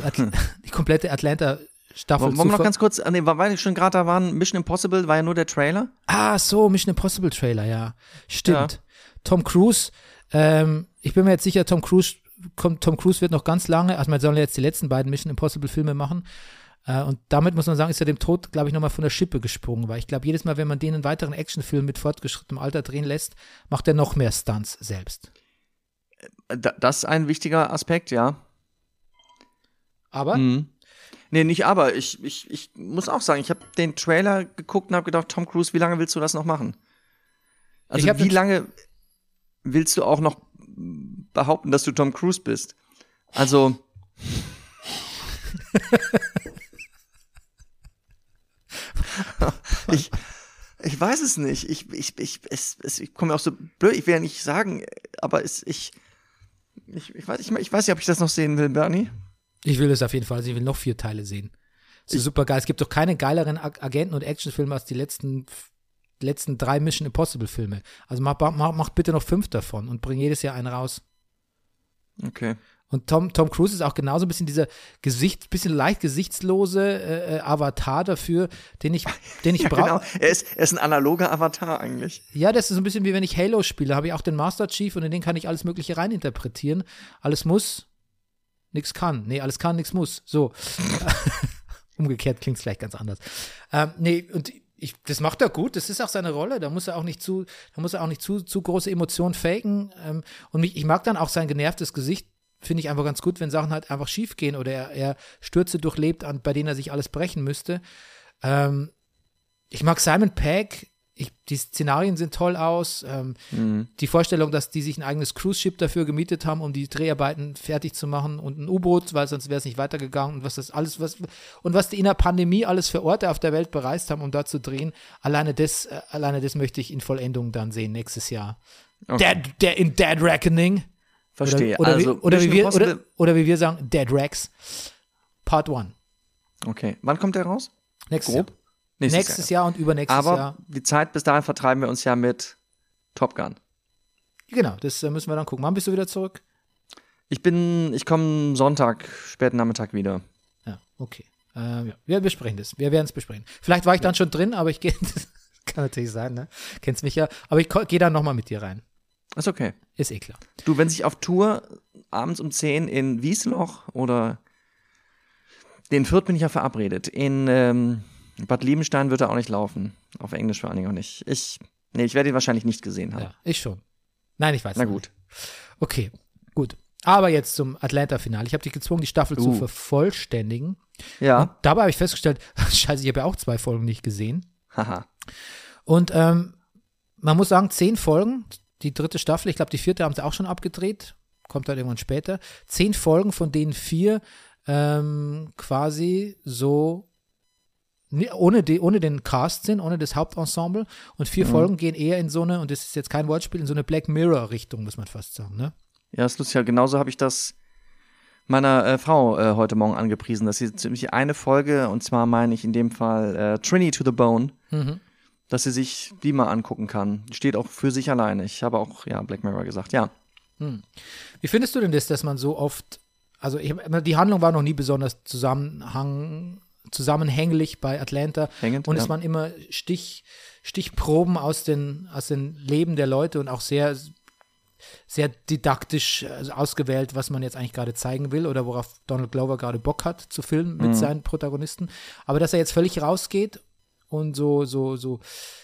Atl die komplette Atlanta-Staffel Wollen zu wir noch ganz kurz, ah, nee, weil wir schon gerade da waren, Mission Impossible war ja nur der Trailer. Ah, so, Mission Impossible Trailer, ja. Stimmt. Ja. Tom Cruise, ähm, ich bin mir jetzt sicher, Tom Cruise kommt, Tom Cruise wird noch ganz lange, also man soll ja jetzt die letzten beiden Mission Impossible Filme machen. Äh, und damit muss man sagen, ist er dem Tod, glaube ich, nochmal von der Schippe gesprungen, weil ich glaube, jedes Mal, wenn man den einen weiteren Actionfilm mit fortgeschrittenem Alter drehen lässt, macht er noch mehr Stunts selbst. Da, das ist ein wichtiger Aspekt, ja. Aber Mhm. Nee, nicht aber. Ich, ich, ich muss auch sagen, ich habe den Trailer geguckt und habe gedacht, Tom Cruise, wie lange willst du das noch machen? Also wie lange willst du auch noch behaupten, dass du Tom Cruise bist? Also, ich, ich weiß es nicht. Ich, ich, ich, es, es, ich komme auch so blöd. Ich will ja nicht sagen, aber es, ich, ich, ich, weiß, ich, ich weiß nicht, ob ich das noch sehen will, Bernie. ich will es auf jeden Fall, also ich will noch vier Teile sehen. Das ist super geil. Es gibt doch keine geileren Ag Agenten- und Actionfilme als die letzten, letzten drei Mission Impossible Filme. Also mach, mach, mach bitte noch fünf davon und bring jedes Jahr einen raus. Okay. Und Tom, Tom Cruise ist auch genauso ein bisschen dieser Gesicht, bisschen leicht gesichtslose äh, äh, Avatar dafür, den ich, den ich Ja, brauche. genau. Er ist, er ist ein analoger Avatar eigentlich. Ja, das ist so ein bisschen wie wenn ich Halo spiele. Habe ich auch den Master Chief und in den kann ich alles Mögliche reininterpretieren. Alles muss, nichts kann. Nee, alles kann, nichts muss. So. Umgekehrt klingt es gleich ganz anders. Ähm, nee, und ich, das macht er gut, das ist auch seine Rolle. Da muss er auch nicht zu, da muss er auch nicht zu, zu große Emotionen faken. Ähm, und mich, ich mag dann auch sein genervtes Gesicht, finde ich einfach ganz gut, wenn Sachen halt einfach schief gehen oder er, er Stürze durchlebt, an, bei denen er sich alles brechen müsste. Ähm, ich mag Simon Pegg ich, die Szenarien sind toll aus. Ähm, Mhm. Die Vorstellung, dass die sich ein eigenes Cruise-Ship dafür gemietet haben, um die Dreharbeiten fertig zu machen und ein U-Boot, weil sonst wäre es nicht weitergegangen und was das alles, was und was die in der Pandemie alles für Orte auf der Welt bereist haben, um da zu drehen. Alleine das, äh, alleine das möchte ich in Vollendung dann sehen nächstes Jahr. Okay. Dead, der in Dead Reckoning. Verstehe. Oder, oder, also, wie, oder, wie wir, oder, oder wie wir sagen, Dead Rex. Part 1. Okay. Wann kommt der raus? Nächstes Grob? Jahr. Nächstes Jahr und übernächstes Aber Jahr. die Zeit bis dahin vertreiben wir uns ja mit Top Gun. Genau, das äh, müssen wir dann gucken. Wann bist du wieder zurück? Ich bin, ich komme Sonntag, späten Nachmittag wieder. Ja, okay. Ähm, ja, wir besprechen das. Wir werden es besprechen. Vielleicht war ich dann schon drin, aber ich gehe. kann natürlich sein, ne? Kennst mich ja. Aber ich gehe dann nochmal mit dir rein. Ist okay. Ist eh klar. Du, wenn sich auf Tour abends um 10 in Wiesloch oder den Fürth bin ich ja verabredet. In ähm, Bad Liebenstein wird er auch nicht laufen. Auf Englisch vor allen Dingen auch nicht. Ich, nee, ich werde ihn wahrscheinlich nicht gesehen haben. Ja, ich schon. Nein, ich weiß Na gut. nicht. Okay, gut. Aber jetzt zum Atlanta-Finale. Ich habe dich gezwungen, die Staffel zu Uh. vervollständigen. Ja, Und dabei habe ich festgestellt, scheiße, ich habe ja auch zwei Folgen nicht gesehen. haha. Und ähm, man muss sagen, zehn Folgen, die dritte Staffel, ich glaube, die vierte haben sie auch schon abgedreht, kommt dann irgendwann später. Zehn Folgen, von denen vier ähm, quasi so ohne, die, ohne den Cast sind, ohne das Hauptensemble. Und vier Folgen gehen eher in so eine, und das ist jetzt kein Wortspiel, in so eine Black Mirror-Richtung, muss man fast sagen. Ne? Ja, ist lustig. Genauso habe ich das meiner äh, Frau äh, heute Morgen angepriesen, dass sie ziemlich eine Folge, und zwar meine ich in dem Fall äh, Trini to the Bone, Mhm. dass sie sich die mal angucken kann. Die steht auch für sich alleine. Ich habe auch, ja, Black Mirror gesagt. Ja. Wie findest du denn das, dass man so oft, also ich, die Handlung war noch nie besonders zusammenhang, zusammenhänglich bei Atlanta Hängend, und ja. es waren immer Stich, Stichproben aus den, aus den Leben der Leute und auch sehr, sehr didaktisch äh, ausgewählt, was man jetzt eigentlich gerade zeigen will oder worauf Donald Glover gerade Bock hat zu filmen Mhm. mit seinen Protagonisten. Aber dass er jetzt völlig rausgeht und so, so, so,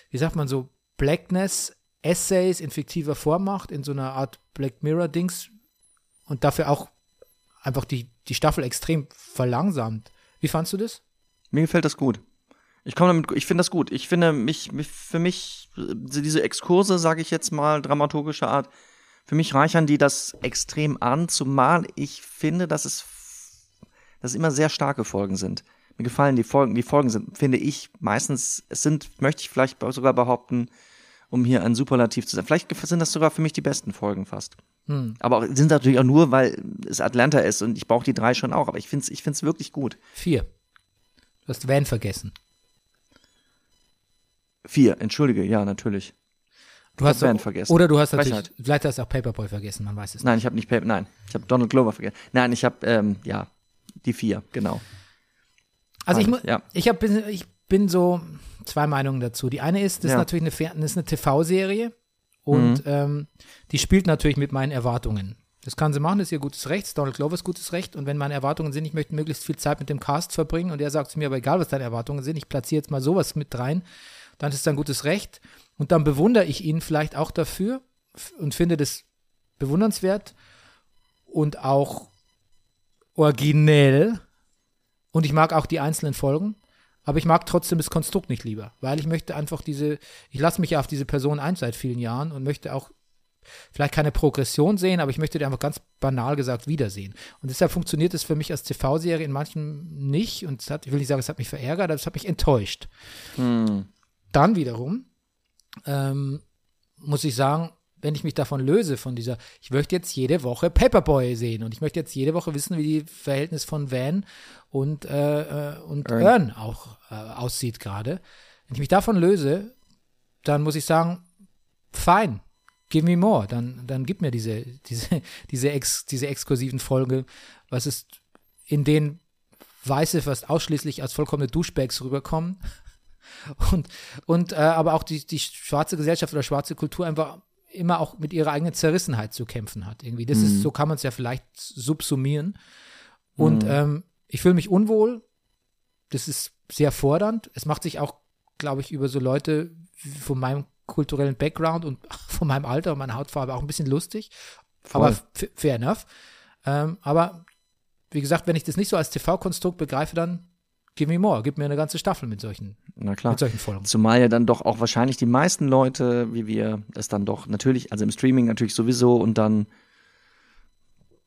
wie sagt man, so Blackness Essays in fiktiver Form macht, in so einer Art Black Mirror-Dings und dafür auch einfach die, die Staffel extrem verlangsamt. Wie fandst du das? Mir gefällt das gut. Ich komme damit, ich finde das gut. Ich finde mich, mich für mich, äh, diese Exkurse, sage ich jetzt mal, dramaturgischer Art, für mich reichern die das extrem an, zumal ich finde, dass es, dass es immer sehr starke Folgen sind. Mir gefallen die Folgen, die Folgen sind, finde ich, meistens, es sind, möchte ich vielleicht sogar behaupten, um hier ein Superlativ zu sein. Vielleicht sind das sogar für mich die besten Folgen fast. Aber auch, sind natürlich auch nur, weil es Atlanta ist und ich brauche die drei schon auch, aber ich finde es ich find's wirklich gut. Vier. Du hast Van vergessen. Vier, entschuldige, ja, natürlich. Du hast Van vergessen. Oder du hast natürlich, vielleicht hast du auch Paperboy vergessen, man weiß es nicht. Nein, ich habe nicht Paper, nein, ich habe Donald Glover vergessen. Nein, ich habe, ähm, ja, die vier, genau. Also ich, Ja. ich, hab, bin- ich bin so zwei Meinungen dazu. Die eine ist, das ist Ja. natürlich eine, ist eine TV-Serie und Mhm. ähm, die spielt natürlich mit meinen Erwartungen. Das kann sie machen, das ist ihr gutes Recht, Donald Glover ist gutes Recht. Und wenn meine Erwartungen sind, ich möchte möglichst viel Zeit mit dem Cast verbringen und er sagt zu mir, aber egal was deine Erwartungen sind, ich platziere jetzt mal sowas mit rein, dann ist es ein gutes Recht. Und dann bewundere ich ihn vielleicht auch dafür und finde das bewundernswert und auch originell. Und ich mag auch die einzelnen Folgen, aber ich mag trotzdem das Konstrukt nicht lieber, weil ich möchte einfach diese, ich lasse mich ja auf diese Person ein seit vielen Jahren und möchte auch vielleicht keine Progression sehen, aber ich möchte die einfach ganz banal gesagt wiedersehen. Und deshalb funktioniert es für mich als TV-Serie in manchen nicht und es hat, ich will nicht sagen, es hat mich verärgert, aber es hat mich enttäuscht. Hm. Dann wiederum ähm, muss ich sagen, wenn ich mich davon löse, von dieser, ich möchte jetzt jede Woche Paperboy sehen und ich möchte jetzt jede Woche wissen, wie die Verhältnis von Van und, äh, äh, und Earn. Earn auch äh, aussieht gerade. Wenn ich mich davon löse, dann muss ich sagen, fein, give me more, dann, dann gib mir diese, diese, diese, ex, diese exklusiven Folgen, was ist, in denen Weiße fast ausschließlich als vollkommene Duschbags rüberkommen und, und äh, aber auch die, die schwarze Gesellschaft oder schwarze Kultur einfach immer auch mit ihrer eigenen Zerrissenheit zu kämpfen hat. Irgendwie. Das ist, so kann man es ja vielleicht subsumieren. Und ähm, ich fühle mich unwohl. Das ist sehr fordernd. Es macht sich auch, glaube ich, über so Leute von meinem kulturellen Background und von meinem Alter und meiner Hautfarbe auch ein bisschen lustig. Voll. Aber fair enough. Ähm, aber wie gesagt, wenn ich das nicht so als TV-Konstrukt begreife, dann give me more, gib mir eine ganze Staffel mit solchen, Na klar. mit solchen Folgen. Zumal ja dann doch auch wahrscheinlich die meisten Leute, wie wir es dann doch natürlich, also im Streaming natürlich sowieso und dann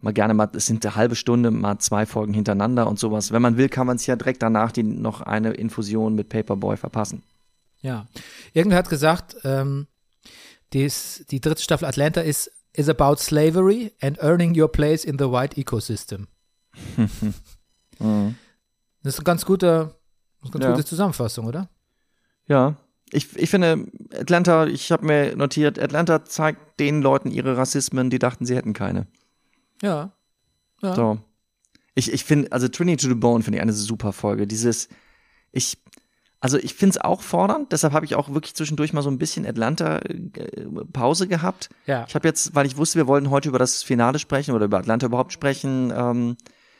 mal gerne mal, es sind eine halbe Stunde, mal zwei Folgen hintereinander und sowas. Wenn man will, kann man es ja direkt danach die noch eine Infusion mit Paperboy verpassen. Ja. Irgendwer hat gesagt, ähm, dies, die dritte Staffel Atlanta ist is about slavery and earning your place in the white ecosystem. Mhm. Das ist eine ganz gute, eine ganz Ja. gute Zusammenfassung, oder? Ja. Ich, ich finde, Atlanta, ich habe mir notiert, Atlanta zeigt den Leuten ihre Rassismen, die dachten, sie hätten keine. Ja. Ja. So. Ich, ich finde, also Trinity to the Bone finde ich eine super Folge. Dieses, ich, also ich finde es auch fordernd, deshalb habe ich auch wirklich zwischendurch mal so ein bisschen Atlanta-Pause gehabt. Ja. Ich habe jetzt, weil ich wusste, wir wollten heute über das Finale sprechen oder über Atlanta überhaupt sprechen, ähm,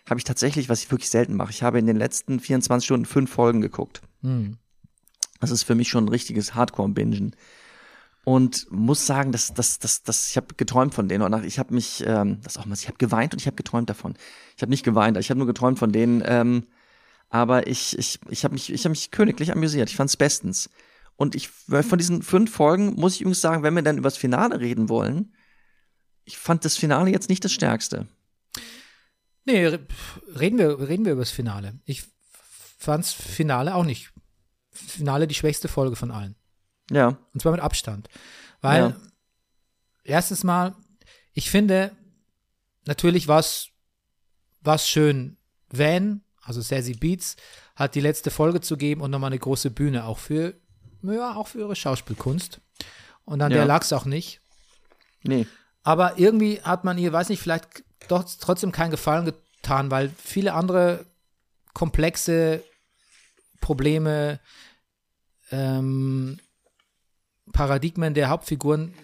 habe ich tatsächlich, was ich wirklich selten mache, ich habe in den letzten 24 Stunden fünf Folgen geguckt. Hm. Das ist für mich schon ein richtiges Hardcore-Bingen. Und muss sagen, dass das, das, das, ich habe geträumt von denen. Und ich habe mich, ähm, das auch mal, ich habe geweint und ich habe geträumt davon. Ich habe nicht geweint, ich habe nur geträumt von denen. Ähm, aber ich, ich, ich habe mich, ich habe mich königlich amüsiert. Ich fand's bestens. Und ich von diesen fünf Folgen muss ich übrigens sagen, wenn wir dann über das Finale reden wollen, ich fand das Finale jetzt nicht das Stärkste. Nee, re- reden wir, reden wir über das Finale. Ich fand's Finale auch nicht. Finale die schwächste Folge von allen. Ja, Und zwar mit Abstand. Weil, Ja. erstens mal, ich finde, natürlich war es schön, Van, also Sassy Beats, hat die letzte Folge zu geben und nochmal eine große Bühne, auch für, ja, auch für ihre Schauspielkunst. Und an Ja. der lag's auch nicht. nee. Aber irgendwie hat man ihr, weiß nicht, vielleicht doch trotzdem keinen Gefallen getan, weil viele andere komplexe Probleme, ähm, Paradigmen der Hauptfiguren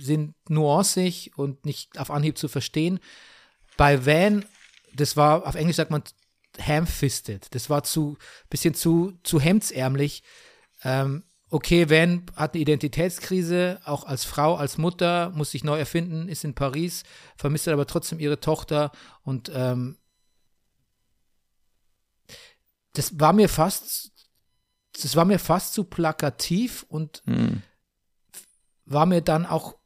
sind nuancig und nicht auf Anhieb zu verstehen. Bei Van, das war, auf Englisch sagt man ham-fisted. Das war zu, bisschen zu, zu hemdsärmlich. Ähm, okay, Van hat eine Identitätskrise, auch als Frau, als Mutter, muss sich neu erfinden, ist in Paris, vermisst aber trotzdem ihre Tochter und ähm, das war mir fast, das war mir fast zu plakativ und Hm. war mir dann auch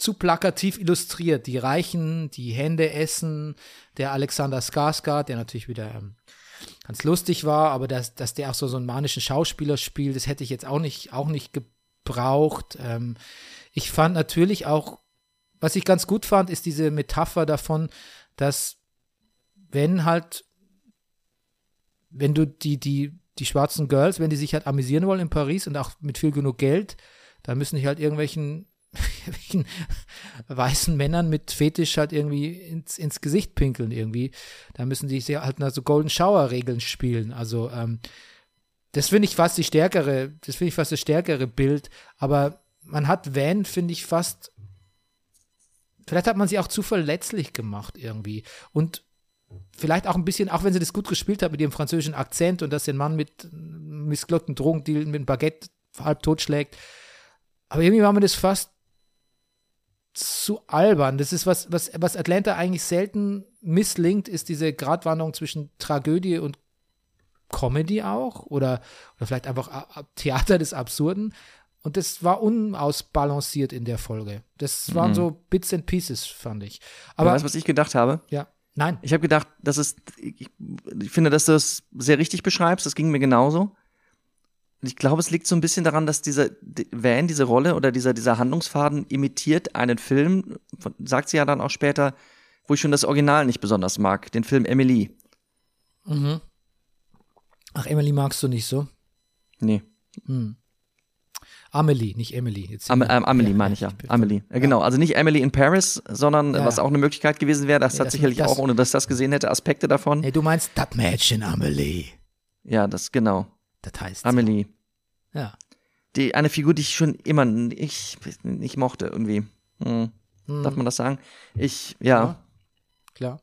zu plakativ illustriert. Die Reichen, die Hände essen, der Alexander Skarsgård, der natürlich wieder ähm, ganz lustig war, aber dass, dass der auch so, so einen manischen Schauspieler spielt, das hätte ich jetzt auch nicht, auch nicht gebraucht. Ähm, ich fand natürlich auch, was ich ganz gut fand, ist diese Metapher davon, dass wenn halt, wenn du die, die, die schwarzen Girls, wenn die sich halt amüsieren wollen in Paris und auch mit viel genug Geld, dann müssen die halt irgendwelchen, irgendwelchen weißen Männern mit Fetisch halt irgendwie ins, ins Gesicht pinkeln irgendwie. Da müssen die sich halt nach so Golden Shower Regeln spielen. Also ähm, das finde ich fast die stärkere, das finde ich fast das stärkere Bild. Aber man hat Van, finde ich, fast vielleicht hat man sie auch zu verletzlich gemacht irgendwie. Und vielleicht auch ein bisschen, auch wenn sie das gut gespielt hat mit ihrem französischen Akzent und dass den Mann mit missglückten Drogendeal mit einem Baguette halb totschlägt. Aber irgendwie war mir das fast zu albern. Das ist was, was, was Atlanta eigentlich selten misslingt, ist diese Gratwanderung zwischen Tragödie und Comedy auch oder, oder vielleicht einfach Theater des Absurden. Und das war unausbalanciert in der Folge. Das waren Mhm. so Bits and Pieces, fand ich. Aber weißt was ich gedacht habe? ja, nein. Ich habe gedacht, das ist, ich, ich finde, dass du es sehr richtig beschreibst. Das ging mir genauso. Ich glaube, es liegt so ein bisschen daran, dass dieser die- Van, diese Rolle oder dieser, dieser Handlungsfaden imitiert einen Film, sagt sie ja dann auch später, wo ich schon das Original nicht besonders mag, den Film Emily. Mhm. Ach, Emily magst du nicht so? Nee, Hm. Amelie, nicht Emily. Jetzt Am, ähm, Amelie Ja, meine ich ja. bin- Amelie. Äh, Genau, also nicht Emily in Paris, sondern Ja, was ja. auch eine Möglichkeit gewesen wäre. Das Nee, hat das- sicherlich das- auch, ohne dass ich das gesehen hätte, Aspekte davon. Nee, du meinst das Mädchen Amelie. Ja, das genau. Das heißt. Amelie. Ja. Die, eine Figur, die ich schon immer nicht, nicht mochte, irgendwie. Hm. Hm, Darf man das sagen? Ich, ja. Klar.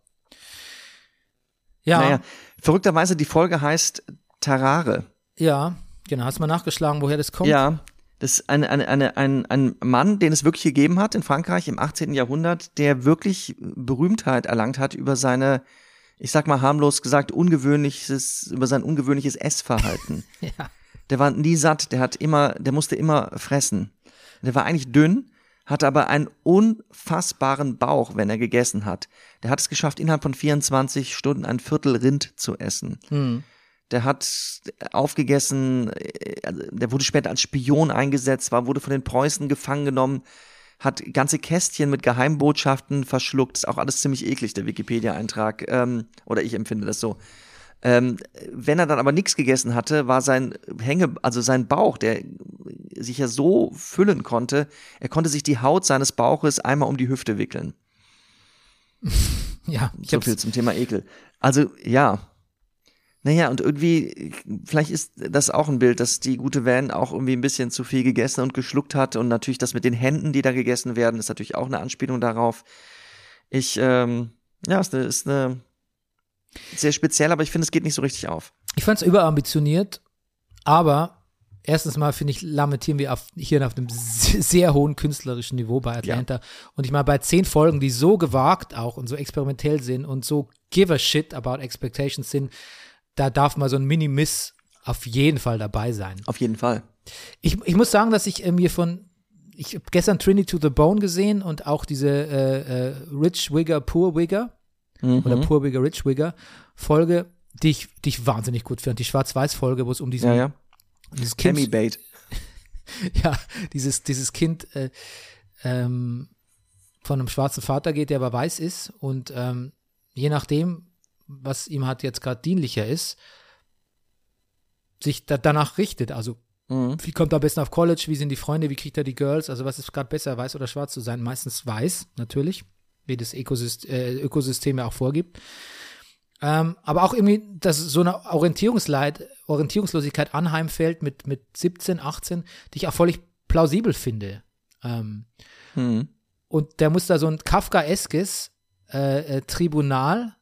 Ja, Naja, verrückterweise, die Folge heißt Tarare. ja, genau. Hast mal nachgeschlagen, woher das kommt? Ja, das ist eine, eine, eine, ein, ein Mann, den es wirklich gegeben hat in Frankreich im 18. Jahrhundert, der wirklich Berühmtheit erlangt hat über seine ich sag mal harmlos gesagt, ungewöhnliches, über sein ungewöhnliches Essverhalten. Ja. Der war nie satt, der hat immer, der musste immer fressen. Der war eigentlich dünn, hatte aber einen unfassbaren Bauch, wenn er gegessen hat. Der hat es geschafft, innerhalb von 24 Stunden ein Viertel Rind zu essen. Hm. Der hat aufgegessen, äh, also der wurde später als Spion eingesetzt, war, wurde von den Preußen gefangen genommen, hat ganze Kästchen mit Geheimbotschaften verschluckt. Ist auch alles ziemlich eklig, der Wikipedia-Eintrag. Ähm, oder ich empfinde das so. Ähm, wenn er dann aber nichts gegessen hatte, war sein Hänge, also sein Bauch, der sich ja so füllen konnte, er konnte sich die Haut seines Bauches einmal um die Hüfte wickeln. Ja, ich So viel zum Thema Ekel. Also, ja. Naja, und irgendwie, vielleicht ist das auch ein Bild, dass die gute Van auch irgendwie ein bisschen zu viel gegessen und geschluckt hat. Und natürlich das mit den Händen, die da gegessen werden, ist natürlich auch eine Anspielung darauf. Ich, ähm, ja, ist eine, ist eine sehr speziell, aber ich finde, es geht nicht so richtig auf. ich fand's überambitioniert, aber erstens mal finde ich, lamentieren wir auf, hier auf einem se- sehr hohen künstlerischen Niveau bei Atlanta. Und ich meine, bei zehn Folgen, die so gewagt auch und so experimentell sind und so give a shit about expectations sind, da darf mal so ein Mini-Miss auf jeden Fall dabei sein. Auf jeden Fall. Ich, ich muss sagen, dass ich äh, mir von, ich habe gestern Trinity to the Bone gesehen und auch diese äh, äh, Rich Wigger, Poor Wigger oder Poor Wigger, Rich Wigger Folge, die ich, die ich wahnsinnig gut finde. Die Schwarz-Weiß-Folge, wo es um diesen, Ja, ja. dieses Kind, Bait. ja, dieses, dieses Kind äh, ähm, von einem schwarzen Vater geht, der aber weiß ist und ähm, je nachdem, was ihm halt jetzt gerade dienlicher ist, sich da, danach richtet. Also Mhm. wie kommt er am besten auf College, wie sind die Freunde, wie kriegt er die Girls, also was ist gerade besser, weiß oder schwarz zu sein? Meistens weiß, natürlich, wie das Ökosystem, äh, Ökosystem ja auch vorgibt. Ähm, aber auch irgendwie, dass so eine Orientierungsleid, Orientierungslosigkeit anheimfällt mit, mit 17, 18, die ich auch völlig plausibel finde. Ähm, Mhm. und der muss da so ein Kafkaeskes äh, äh, Tribunal,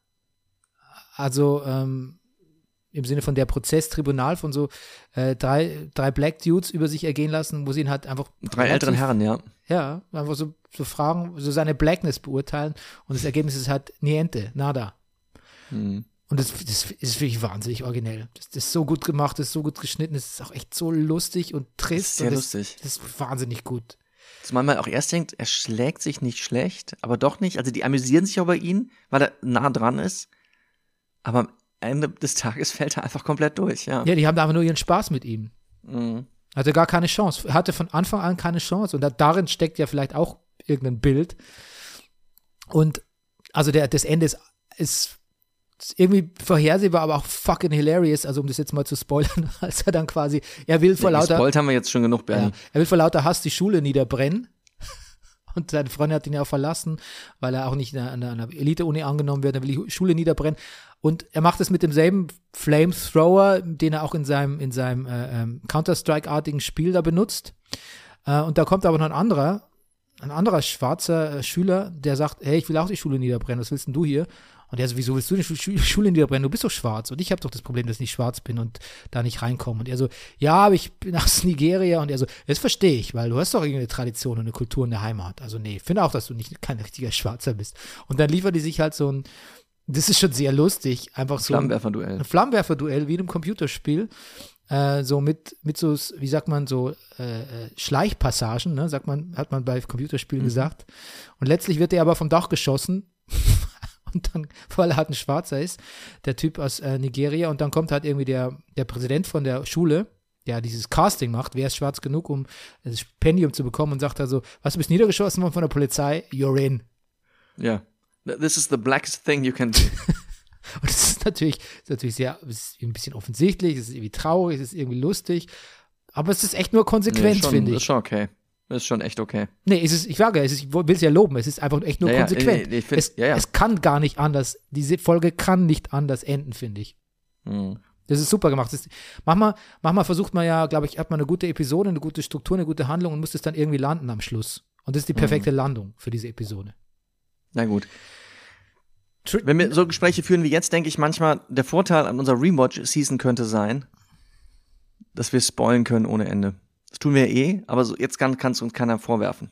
also ähm, im Sinne von der Prozesstribunal von so äh, drei, drei Black Dudes über sich ergehen lassen, wo sie ihn halt einfach Drei älteren Herren, ja. ja, einfach so, so fragen, so seine Blackness beurteilen und das Ergebnis ist halt niente, nada. Mhm. Und das, das ist wirklich wahnsinnig originell. Das, das ist so gut gemacht, das ist so gut geschnitten, das ist auch echt so lustig und trist. Sehr und das, lustig. Das ist wahnsinnig gut. Zumal man auch erst denkt, er schlägt sich nicht schlecht, aber doch nicht. Also die amüsieren sich über ihn, weil er nah dran ist. Aber am Ende des Tages fällt er einfach komplett durch, ja. Ja, die haben da einfach nur ihren Spaß mit ihm. Mhm. Hatte gar keine Chance. Hatte von Anfang an keine Chance. Und da, darin steckt ja vielleicht auch irgendein Bild. Und also der, das Ende ist, ist, irgendwie vorhersehbar, aber auch fucking hilarious. Also um das jetzt mal zu spoilern, als er dann quasi, er will vor Ja, lauter, haben wir jetzt schon genug, ja, er will vor lauter Hass die Schule niederbrennen. Und seine Freundin hat ihn ja auch verlassen, weil er auch nicht an einer, einer Elite-Uni angenommen wird. Er will die Schule niederbrennen. Und er macht es mit demselben Flamethrower, den er auch in seinem, in seinem äh, ähm, Counter-Strike-artigen Spiel da benutzt. Äh, und da kommt aber noch ein anderer, ein anderer schwarzer äh, Schüler, der sagt, hey, ich will auch die Schule niederbrennen, was willst denn du hier? Und er so, wieso willst du die Schu- Schu- Schule niederbrennen? Du bist doch schwarz. Und ich habe doch das Problem, dass ich nicht schwarz bin und da nicht reinkomme. Und er so, ja, aber ich bin aus Nigeria. Und er so, das verstehe ich, weil du hast doch irgendeine Tradition und eine Kultur in der Heimat. Also nee, finde auch, dass du nicht kein richtiger Schwarzer bist. Und dann liefert die sich halt so ein, das ist schon sehr lustig, einfach so ein, Flammenwerfer-Duell. ein Flammenwerfer-Duell wie in einem Computerspiel. Äh, so mit, mit so, wie sagt man, so äh, äh, Schleichpassagen, ne, sagt man, hat man bei Computerspielen gesagt. Und letztlich wird er aber vom Dach geschossen. Und dann, weil er halt ein Schwarzer ist, der Typ aus äh, Nigeria, und dann kommt halt irgendwie der, der Präsident von der Schule, der dieses Casting macht, wer ist schwarz genug, um das Stipendium zu bekommen, und sagt also, was, du bist niedergeschossen worden von der Polizei, you're in. Ja. This is the blackest thing you can do. Und das ist natürlich, ist natürlich sehr, ist ein bisschen offensichtlich, es ist irgendwie traurig, es ist irgendwie lustig. Aber es ist echt nur Nee, konsequent, schon, finde Ist ich. schon okay. Ist schon echt okay. Nee, es ist, ich sage, es ist, ich will es ja loben, es ist einfach echt nur Ja, ja, konsequent. ich find- es, ja, ja. es kann gar nicht anders, diese Folge kann nicht anders enden, finde ich. Mhm. Das ist super gemacht. Das manchmal, manchmal versucht man ja, glaube ich, hat man eine gute Episode, eine gute Struktur, eine gute Handlung und muss es dann irgendwie landen am Schluss. Und das ist die perfekte Mhm. Landung für diese Episode. Na gut. Wenn wir so Gespräche führen wie jetzt, denke ich manchmal, der Vorteil an unserer Rewatch-Season könnte sein, dass wir spoilen können ohne Ende. Das tun wir eh, aber so, jetzt kann es uns keiner vorwerfen.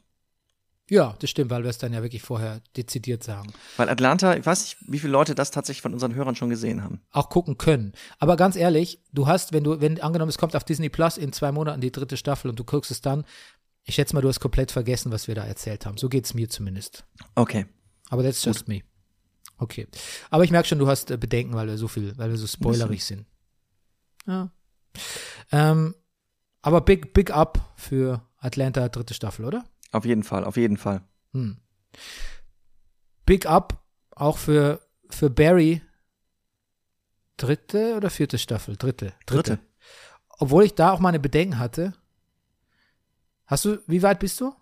Ja, das stimmt, weil wir es dann ja wirklich vorher dezidiert sagen. Weil Atlanta, ich weiß nicht, wie viele Leute das tatsächlich von unseren Hörern schon gesehen haben. Auch gucken können. Aber ganz ehrlich, du hast, wenn du, wenn angenommen, es kommt auf Disney Plus in zwei Monaten die dritte Staffel und du guckst es dann, ich schätze mal, du hast komplett vergessen, was wir da erzählt haben. So geht es mir zumindest. Okay. Aber that's just me. Okay. Aber ich merke schon, du hast äh, Bedenken, weil wir so viel, weil wir so spoilerig sind. Ja. Ähm, aber big, big up für Atlanta dritte Staffel, oder? Auf jeden Fall, auf jeden Fall. Hm. Big up auch für, für Barry. Dritte oder vierte Staffel? Dritte. Dritte. Obwohl ich da auch meine Bedenken hatte. Hast du, wie weit bist du?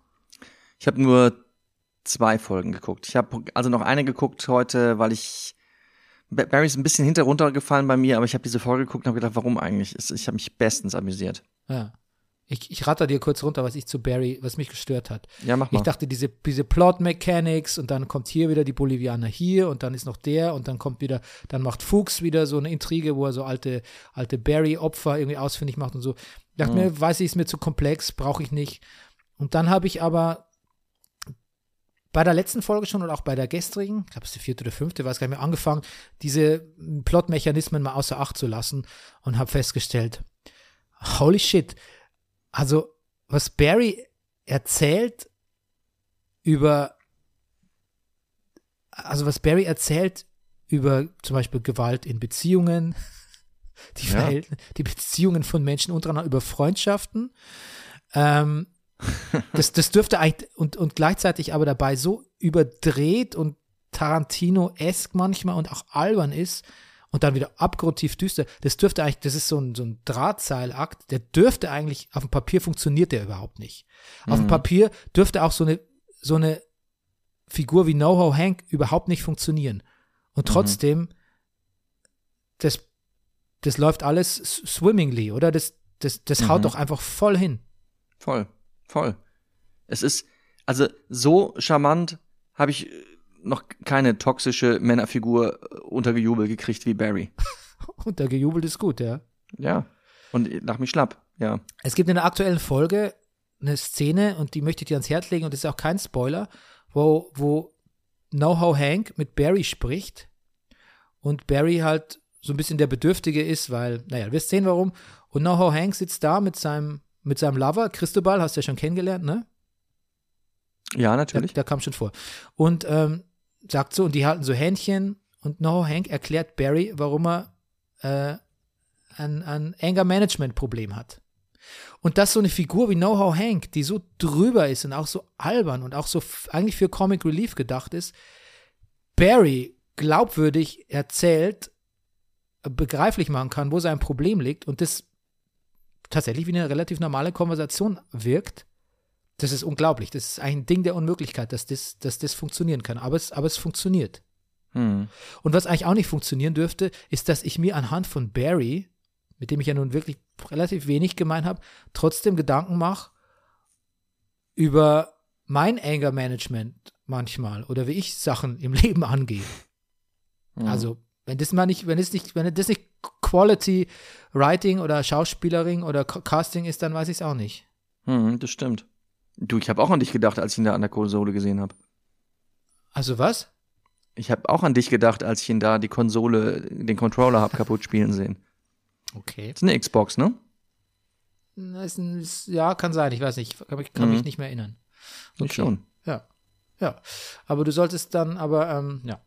Ich habe nur zwei Folgen geguckt. Ich habe also noch eine geguckt heute, weil ich Ba- Barry ist ein bisschen hinter runtergefallen bei mir, aber ich habe diese Folge geguckt und habe gedacht, warum eigentlich? Ich habe mich bestens amüsiert. Ja. Ich, ich ratter dir kurz runter, was ich zu Barry, was mich gestört hat. Ja, mach mal. Ich dachte, diese, diese Plot Mechanics und dann kommt hier wieder die Bolivianer hier und dann ist noch der und dann kommt wieder, dann macht Fuchs wieder so eine Intrige, wo er so alte, alte Barry-Opfer irgendwie ausfindig macht und so. Ich dachte mir, weiß ich, ist mir zu komplex, brauche ich nicht. Und dann habe ich aber bei der letzten Folge schon oder auch bei der gestrigen, ich glaube, es ist die vierte oder fünfte, weiß gar nicht mehr, angefangen, diese Plot-Mechanismen mal außer Acht zu lassen und habe festgestellt, holy shit, also was Barry erzählt über, also was Barry erzählt über zum Beispiel Gewalt in Beziehungen, die, Ja. Die Beziehungen von Menschen untereinander, über Freundschaften, ähm, das, das dürfte eigentlich und, und gleichzeitig aber dabei so überdreht und Tarantino-esk manchmal und auch albern ist und dann wieder abgrundtief düster. Das dürfte eigentlich, das ist so ein, so ein Drahtseilakt, der dürfte eigentlich, auf dem Papier funktioniert der überhaupt nicht. Auf dem Papier dürfte auch so eine, so eine Figur wie No-Ho Hank überhaupt nicht funktionieren. Und trotzdem, das, das läuft alles swimmingly, oder? Das, das, das haut doch einfach voll hin. Voll, voll. Es ist, also so charmant habe ich noch keine toxische Männerfigur äh, unter Gejubel gekriegt wie Barry. Und der gejubelt ist gut, ja. Ja. Und lach mich schlapp, ja. Es gibt in der aktuellen Folge eine Szene, und die möchte ich dir ans Herz legen, und das ist auch kein Spoiler, wo, wo No-Ho Hank mit Barry spricht und Barry halt so ein bisschen der Bedürftige ist, weil, naja, wir sehen warum. Und No-Ho Hank sitzt da mit seinem, mit seinem Lover, Christobal, hast du ja schon kennengelernt, ne? Ja, Der, natürlich. der kam schon vor. Und ähm, sagt so, und die halten so Händchen. Und No Hank erklärt Barry, warum er äh, ein, ein Anger-Management-Problem hat. Und dass so eine Figur wie No-How Hank, die so drüber ist und auch so albern und auch so eigentlich für Comic Relief gedacht ist, Barry glaubwürdig erzählt, äh, begreiflich machen kann, wo sein Problem liegt und das tatsächlich wie eine relativ normale Konversation wirkt, das ist unglaublich. Das ist ein Ding der Unmöglichkeit, dass das, dass das funktionieren kann. Aber es, aber es funktioniert. Hm. Und was eigentlich auch nicht funktionieren dürfte, ist, dass ich mir anhand von Barry, mit dem ich ja nun wirklich relativ wenig gemein habe, trotzdem Gedanken mache über mein Anger Management manchmal oder wie ich Sachen im Leben angehe. Hm. Also, wenn das mal nicht, wenn es nicht, wenn das nicht Quality Writing oder Schauspielering oder Ca- Casting ist, dann weiß ich es auch nicht. Hm, das stimmt. Du, ich habe auch an dich gedacht, als ich ihn da an der Konsole gesehen habe. Also was? Ich habe auch an dich gedacht, als ich ihn da die Konsole, den Controller hab kaputt spielen sehen. Okay. Das ist eine Xbox, ne? Ein, ist, ja, kann sein, ich weiß nicht, kann, mich- kann mich Mhm. nicht mehr erinnern. Ich schon. Ja, ja. Aber du solltest dann, aber, ähm, ja.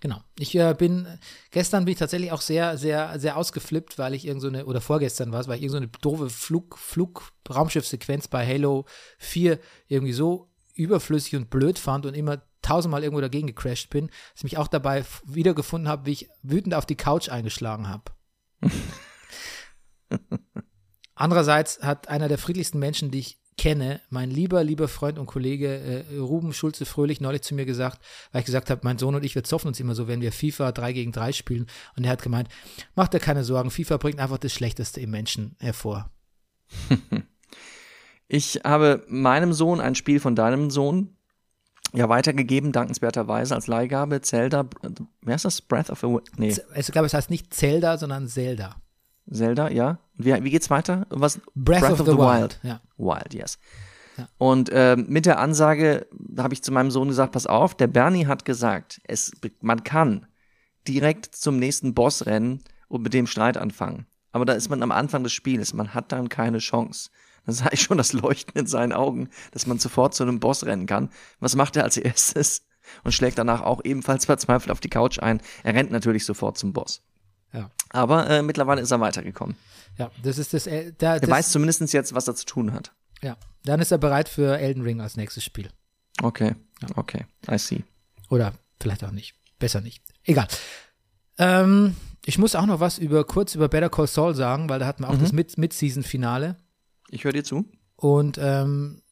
Genau. Ich äh, bin, gestern bin ich tatsächlich auch sehr, sehr, sehr ausgeflippt, weil ich irgend so eine, oder vorgestern war es, weil ich irgend so eine doofe Flug, Flug, Raumschiffsequenz bei Halo 4 irgendwie so überflüssig und blöd fand und immer tausendmal irgendwo dagegen gecrashed bin, dass ich mich auch dabei wiedergefunden habe, wie ich wütend auf die Couch eingeschlagen habe. Andererseits hat einer der friedlichsten Menschen, die ich kenne, mein lieber, lieber Freund und Kollege äh, Ruben Schulze Fröhlich neulich zu mir gesagt, weil ich gesagt habe, mein Sohn und ich, wir zoffen uns immer so, wenn wir FIFA 3 gegen 3 spielen. Und er hat gemeint, mach dir keine Sorgen, FIFA bringt einfach das Schlechteste im Menschen hervor. Ich habe meinem Sohn ein Spiel von deinem Sohn ja weitergegeben, dankenswerterweise als Leihgabe. Zelda, äh, wer ist das? Breath of the Wild? Nee, Es gab es heißt nicht Zelda, sondern Zelda. Zelda, ja. Wie, wie geht's weiter? Was? Breath, of, the, Wild. Ja. Wild, yes. Ja. Und äh, mit der Ansage habe ich zu meinem Sohn gesagt, pass auf, der Bernie hat gesagt, es, man kann direkt zum nächsten Boss rennen und mit dem Streit anfangen. Aber da ist man am Anfang des Spiels, man hat dann keine Chance. Dann sah ich schon das Leuchten in seinen Augen, dass man sofort zu einem Boss rennen kann. Was macht er als erstes? Und schlägt danach auch ebenfalls verzweifelt auf die Couch ein. Er rennt natürlich sofort zum Boss. Ja. Aber äh, mittlerweile ist er weitergekommen. Ja, das ist das. Äh, da, Er weiß zumindest jetzt, was er zu tun hat. ja. Dann ist er bereit für Elden Ring als nächstes Spiel. Okay, Ja. okay, I see. Oder vielleicht auch nicht. Besser nicht. Egal. Ähm, ich muss auch noch was über kurz über Better Call Saul sagen, weil da hatten wir auch Mhm. das Mid- Mid-Season-Finale. Ich höre dir zu. Und ähm,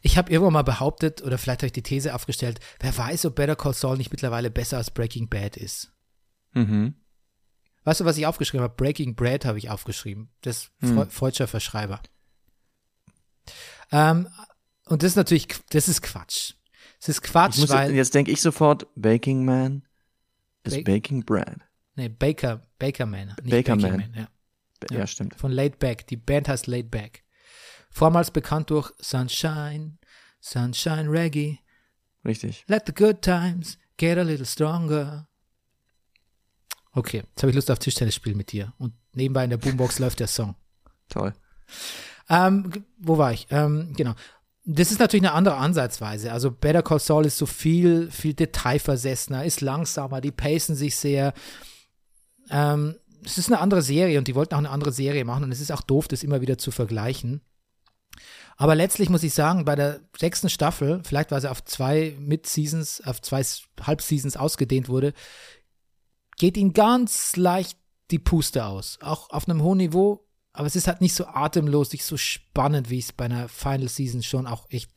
ich habe irgendwann mal behauptet, oder vielleicht habe ich die These aufgestellt, wer weiß, ob Better Call Saul nicht mittlerweile besser als Breaking Bad ist. Mhm. Weißt du, was ich aufgeschrieben habe? Breaking Bread habe ich aufgeschrieben. Das Hm. Fre Freudscher Verschreiber. Ähm, und das ist natürlich, das ist Quatsch. Es ist Quatsch, muss, weil, jetzt denke ich sofort, Baking Man ist Ba- Baking Bread. nee, Baker, Baker Man. Nicht Baker Baking Man. ja. Ja, Ja. stimmt. Von Laid Back. Die Band heißt Laid Back. Vormals bekannt durch Sunshine, Sunshine Reggae, Richtig. Let the good times get a little stronger. Okay, jetzt habe ich Lust auf Tischtennis spielen mit dir. Und nebenbei in der Boombox läuft der Song. Toll. Ähm, wo war ich? Ähm, genau. Das ist natürlich eine andere Ansatzweise. Also Better Call Saul ist so viel, viel detailversessener, ist langsamer, die pacen sich sehr. Ähm, es ist eine andere Serie und die wollten auch eine andere Serie machen und es ist auch doof, das immer wieder zu vergleichen. Aber letztlich muss ich sagen, bei der sechsten Staffel, vielleicht weil sie auf zwei Mid-Seasons, auf zwei Halbseasons ausgedehnt wurde, geht ihnen ganz leicht die Puste aus. Auch auf einem hohen Niveau, aber es ist halt nicht so atemlos, nicht so spannend, wie ich es bei einer Final Season schon auch echt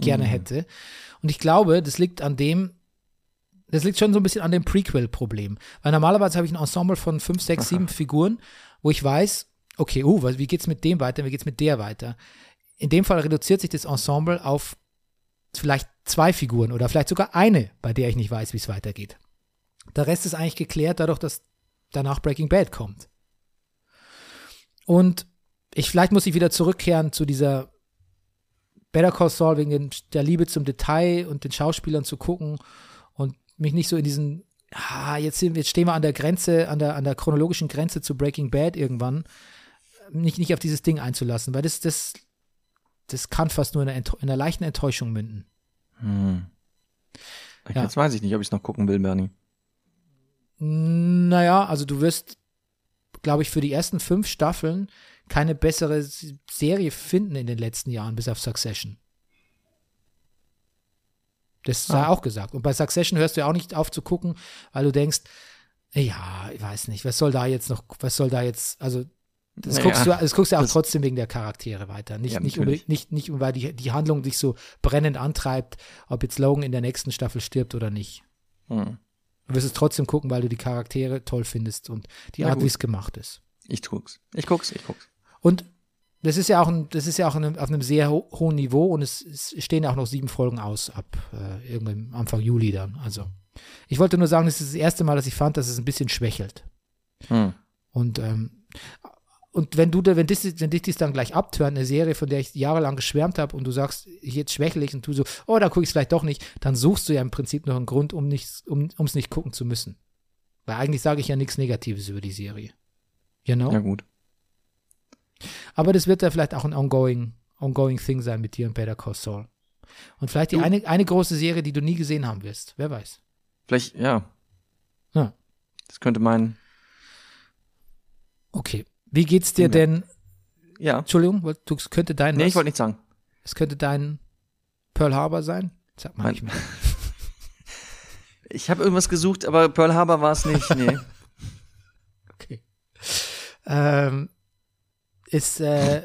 gerne hätte. Und ich glaube, das liegt an dem, das liegt schon so ein bisschen an dem Prequel-Problem. Weil normalerweise habe ich ein Ensemble von fünf, sechs, sieben Figuren, wo ich weiß, okay, uh, wie geht's mit dem weiter, wie geht's mit der weiter. In dem Fall reduziert sich das Ensemble auf vielleicht zwei Figuren oder vielleicht sogar eine, bei der ich nicht weiß, wie es weitergeht. Der Rest ist eigentlich geklärt dadurch, dass danach Breaking Bad kommt. Und ich, vielleicht muss ich wieder zurückkehren zu dieser Better Call Saul wegen den, der Liebe zum Detail und den Schauspielern zu gucken und mich nicht so in diesen, ah, jetzt, sind, wir- jetzt stehen wir an der Grenze, an der, an der chronologischen Grenze zu Breaking Bad irgendwann, nicht, nicht auf dieses Ding einzulassen, weil das, das, das kann fast nur in einer, in einer leichten Enttäuschung münden. Hm. Ja. Jetzt weiß ich nicht, ob ich es noch gucken will, Bernie. Naja, also du wirst, glaube ich, für die ersten fünf Staffeln keine bessere Serie finden in den letzten Jahren, bis auf Succession. Das sei Ah. auch gesagt. Und bei Succession hörst du ja auch nicht auf zu gucken, weil du denkst, ja, ich weiß nicht, was soll da jetzt noch, was soll da jetzt, also das, Naja, guckst, du, das guckst du auch das- trotzdem wegen der Charaktere weiter. Nicht, Ja, nicht, unbedingt- nicht, nicht, weil die, die Handlung dich so brennend antreibt, ob jetzt Logan in der nächsten Staffel stirbt oder nicht. Hm. Du wirst es trotzdem gucken, weil du die Charaktere toll findest und die Art, wie es gemacht ist. Ich guck's. Ich guck's, ich guck's. Und das ist ja auch, ein, das ist ja auch ein, auf einem sehr ho hohen Niveau und es, es stehen ja auch noch sieben Folgen aus ab äh, irgendwann Anfang Juli dann. Also ich wollte nur sagen, das ist das erste Mal, dass ich fand, dass es ein bisschen schwächelt. Hm. Und ähm, und wenn du da, wenn, das, wenn dich das dann gleich abtönt, eine Serie, von der ich jahrelang geschwärmt habe und du sagst, jetzt schwächelig und du so, oh, da gucke ich es vielleicht doch nicht, dann suchst du ja im Prinzip noch einen Grund, um es um, um's nicht gucken zu müssen. Weil eigentlich sage ich ja nichts Negatives über die Serie. You know? Ja, gut. Aber das wird ja vielleicht auch ein ongoing, ongoing Thing sein mit dir und Better Call Saul. Und vielleicht die Du- eine, eine große Serie, die du nie gesehen haben wirst. Wer weiß. Vielleicht, ja. Ja. Das könnte mein, Okay. Wie geht's dir denn? ja. Entschuldigung, du, könnte dein, Nee, was? ich wollte nicht sagen. es könnte dein Pearl Harbor sein? Sag mal mehr. Ich habe irgendwas gesucht, aber Pearl Harbor war es nicht. Nee. Okay. Ähm, ist, äh,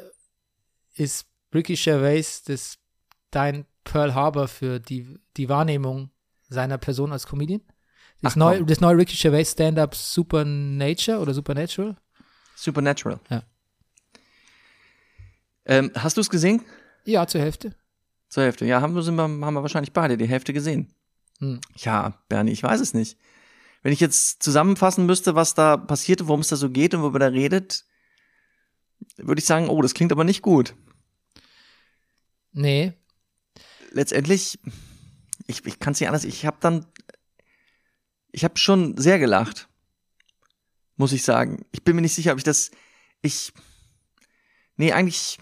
ist Ricky Gervais das dein Pearl Harbor für die, die Wahrnehmung seiner Person als Comedian? Das, Ach, neue, das neue Ricky Gervais Stand-Up Supernature oder Supernatural? Supernatural. Ja. Ähm, hast du es gesehen? Ja, zur Hälfte. Zur Hälfte. Ja, haben wir, sind wir, haben wir wahrscheinlich beide die Hälfte gesehen. Hm. Ja, Bernie, ich weiß es nicht. Wenn ich jetzt zusammenfassen müsste, was da passierte, worum es da so geht und worüber da redet, würde ich sagen, oh, das klingt aber nicht gut. Nee. Letztendlich, ich, ich kann es nicht anders, ich habe dann, ich habe schon sehr gelacht, muss ich sagen. Ich bin mir nicht sicher, ob ich das, ich, nee, eigentlich,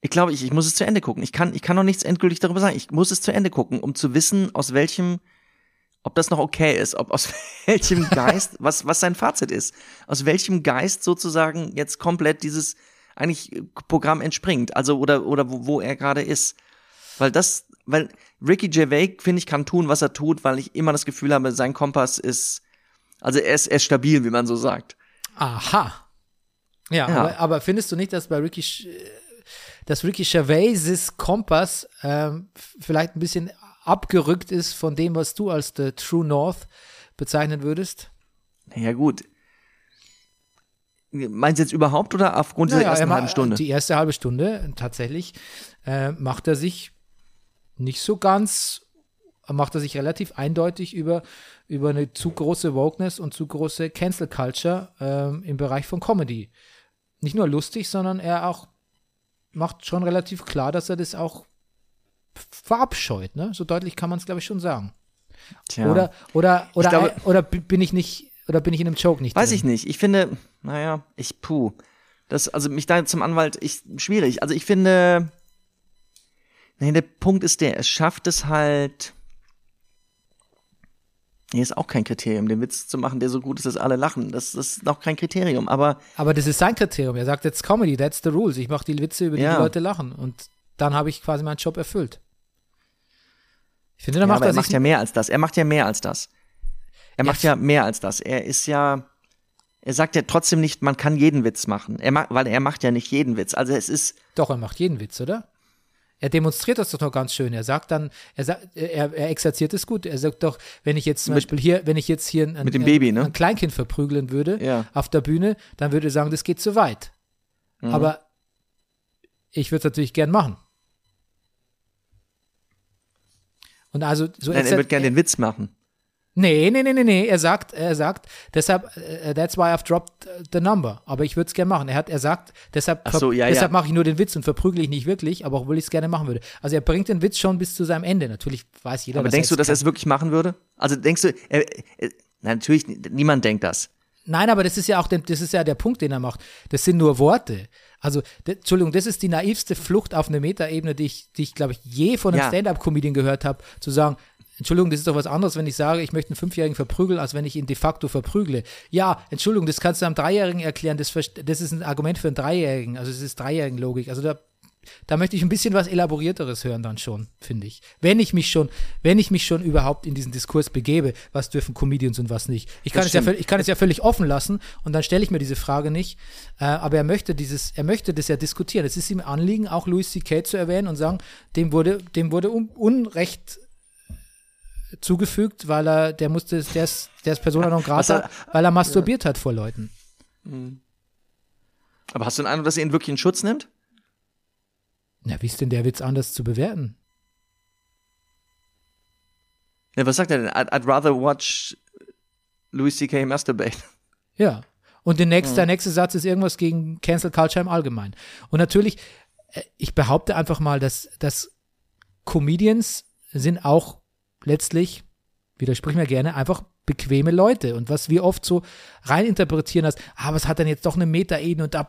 ich glaube, ich, ich muss es zu Ende gucken. Ich kann, ich kann noch nichts endgültig darüber sagen. Ich muss es zu Ende gucken, um zu wissen, aus welchem, ob das noch okay ist, ob aus welchem Geist, was, was sein Fazit ist, aus welchem Geist sozusagen jetzt komplett dieses eigentlich Programm entspringt, also oder, oder wo, wo er gerade ist. Weil das, weil Ricky Gervais, finde ich, kann tun, was er tut, weil ich immer das Gefühl habe, sein Kompass ist, also er ist, er ist stabil, wie man so sagt. Aha. Ja, Ja. Aber, aber findest du nicht, dass bei Ricky, dass Ricky Gervais' Kompass ähm, vielleicht ein bisschen abgerückt ist von dem, was du als the True North bezeichnen würdest? Naja, gut. Meinst du jetzt überhaupt oder aufgrund dieser Naja, ersten er ma- halben Stunde? Die erste halbe Stunde tatsächlich äh, macht er sich nicht so ganz, macht er sich relativ eindeutig über, über eine zu große Wokeness und zu große Cancel Culture ähm, im Bereich von Comedy. Nicht nur lustig, sondern er auch macht schon relativ klar, dass er das auch verabscheut. Ne? So deutlich kann man es, glaube ich, schon sagen. Tja. Oder, oder, oder, glaube- oder bin ich nicht, oder bin ich in einem Joke nicht Weiß drin? ich nicht. Ich finde, naja, ich, puh. Das, also mich da zum Anwalt, ich, schwierig. Also ich finde, nee, der Punkt ist der, es schafft es halt, nee, ist auch kein Kriterium, den Witz zu machen, der so gut ist, dass alle lachen. Das, das ist noch kein Kriterium, aber Aber das ist sein Kriterium. Er sagt jetzt Comedy, that's the rules. Ich mache die Witze, über die Ja. die Leute lachen. Und dann habe ich quasi meinen Job erfüllt. Ich finde, Ja, macht aber er er macht ja mehr als das. Er macht ja mehr als das. Er macht ja mehr als das. Er ist ja, er sagt ja trotzdem nicht, man kann jeden Witz machen. Er macht, weil er macht ja nicht jeden Witz. Also es ist, doch, er macht jeden Witz, oder? Er demonstriert das doch noch ganz schön. Er sagt dann, er, sagt, er, er exerziert es gut. Er sagt doch, wenn ich jetzt zum Mit- Beispiel hier, wenn ich jetzt hier ein, mit dem ein, Baby, ne? ein Kleinkind verprügeln würde Ja. auf der Bühne, dann würde er sagen, das geht zu weit. Mhm. Aber ich würde es natürlich gern machen. Und also so nein, er wird gerne den Witz machen. Nee, nee, nee, nee, nee. Er sagt, er sagt, deshalb, äh, that's why I've dropped äh, the number. Aber ich würde es gerne machen. Er hat, er sagt, deshalb, so, ja, deshalb ja. mache ich nur den Witz und verprügel ich nicht wirklich, aber obwohl ich es gerne machen würde. Also er bringt den Witz schon bis zu seinem Ende. Natürlich weiß jeder, Aber denkst du, dass er es wirklich machen würde? Also denkst du, er, er, natürlich, niemand denkt das. Nein, aber das ist ja auch der, das ist ja der Punkt, den er macht. Das sind nur Worte. Also, Entschuldigung, das ist die naivste Flucht auf eine Metaebene, die ich, die ich glaube ich, je von einem Ja. Stand-up-Comedian gehört habe, zu sagen, Entschuldigung, das ist doch was anderes, wenn ich sage, ich möchte einen Fünfjährigen verprügeln, als wenn ich ihn de facto verprügle. Ja, Entschuldigung, das kannst du einem Dreijährigen erklären, das, das ist ein Argument für einen Dreijährigen, also es ist Dreijährigen-Logik. Also da, da möchte ich ein bisschen was elaborierteres hören dann schon, finde ich. Wenn ich mich schon, wenn ich mich schon überhaupt in diesen Diskurs begebe, was dürfen Comedians und was nicht. Ich kann, Das es ja, stimmt. ich kann es ja völlig offen lassen und dann stelle ich mir diese Frage nicht. Äh, aber er möchte dieses, er möchte das ja diskutieren. Es ist ihm Anliegen, auch Louis C.K. zu erwähnen und sagen, dem wurde, dem wurde un Unrecht zugefügt, weil er, der musste, der ist, der ist Persona non grata, weil er masturbiert hat vor Leuten. Aber hast du den Eindruck, dass er ihn wirklich in Schutz nimmt? Na, wie ist denn der Witz anders zu bewerten? Ja, was sagt er denn? I'd, I'd rather watch Louis C.K. masturbate. Ja. Und der Mhm. nächste, der nächste Satz ist irgendwas gegen Cancel Culture im Allgemeinen. Und natürlich, äh, ich behaupte einfach mal, dass, dass Comedians sind auch letztlich, widersprich mir gerne, einfach bequeme Leute. Und was wir oft so reininterpretieren als, ah, was hat denn jetzt doch eine Metaebene und da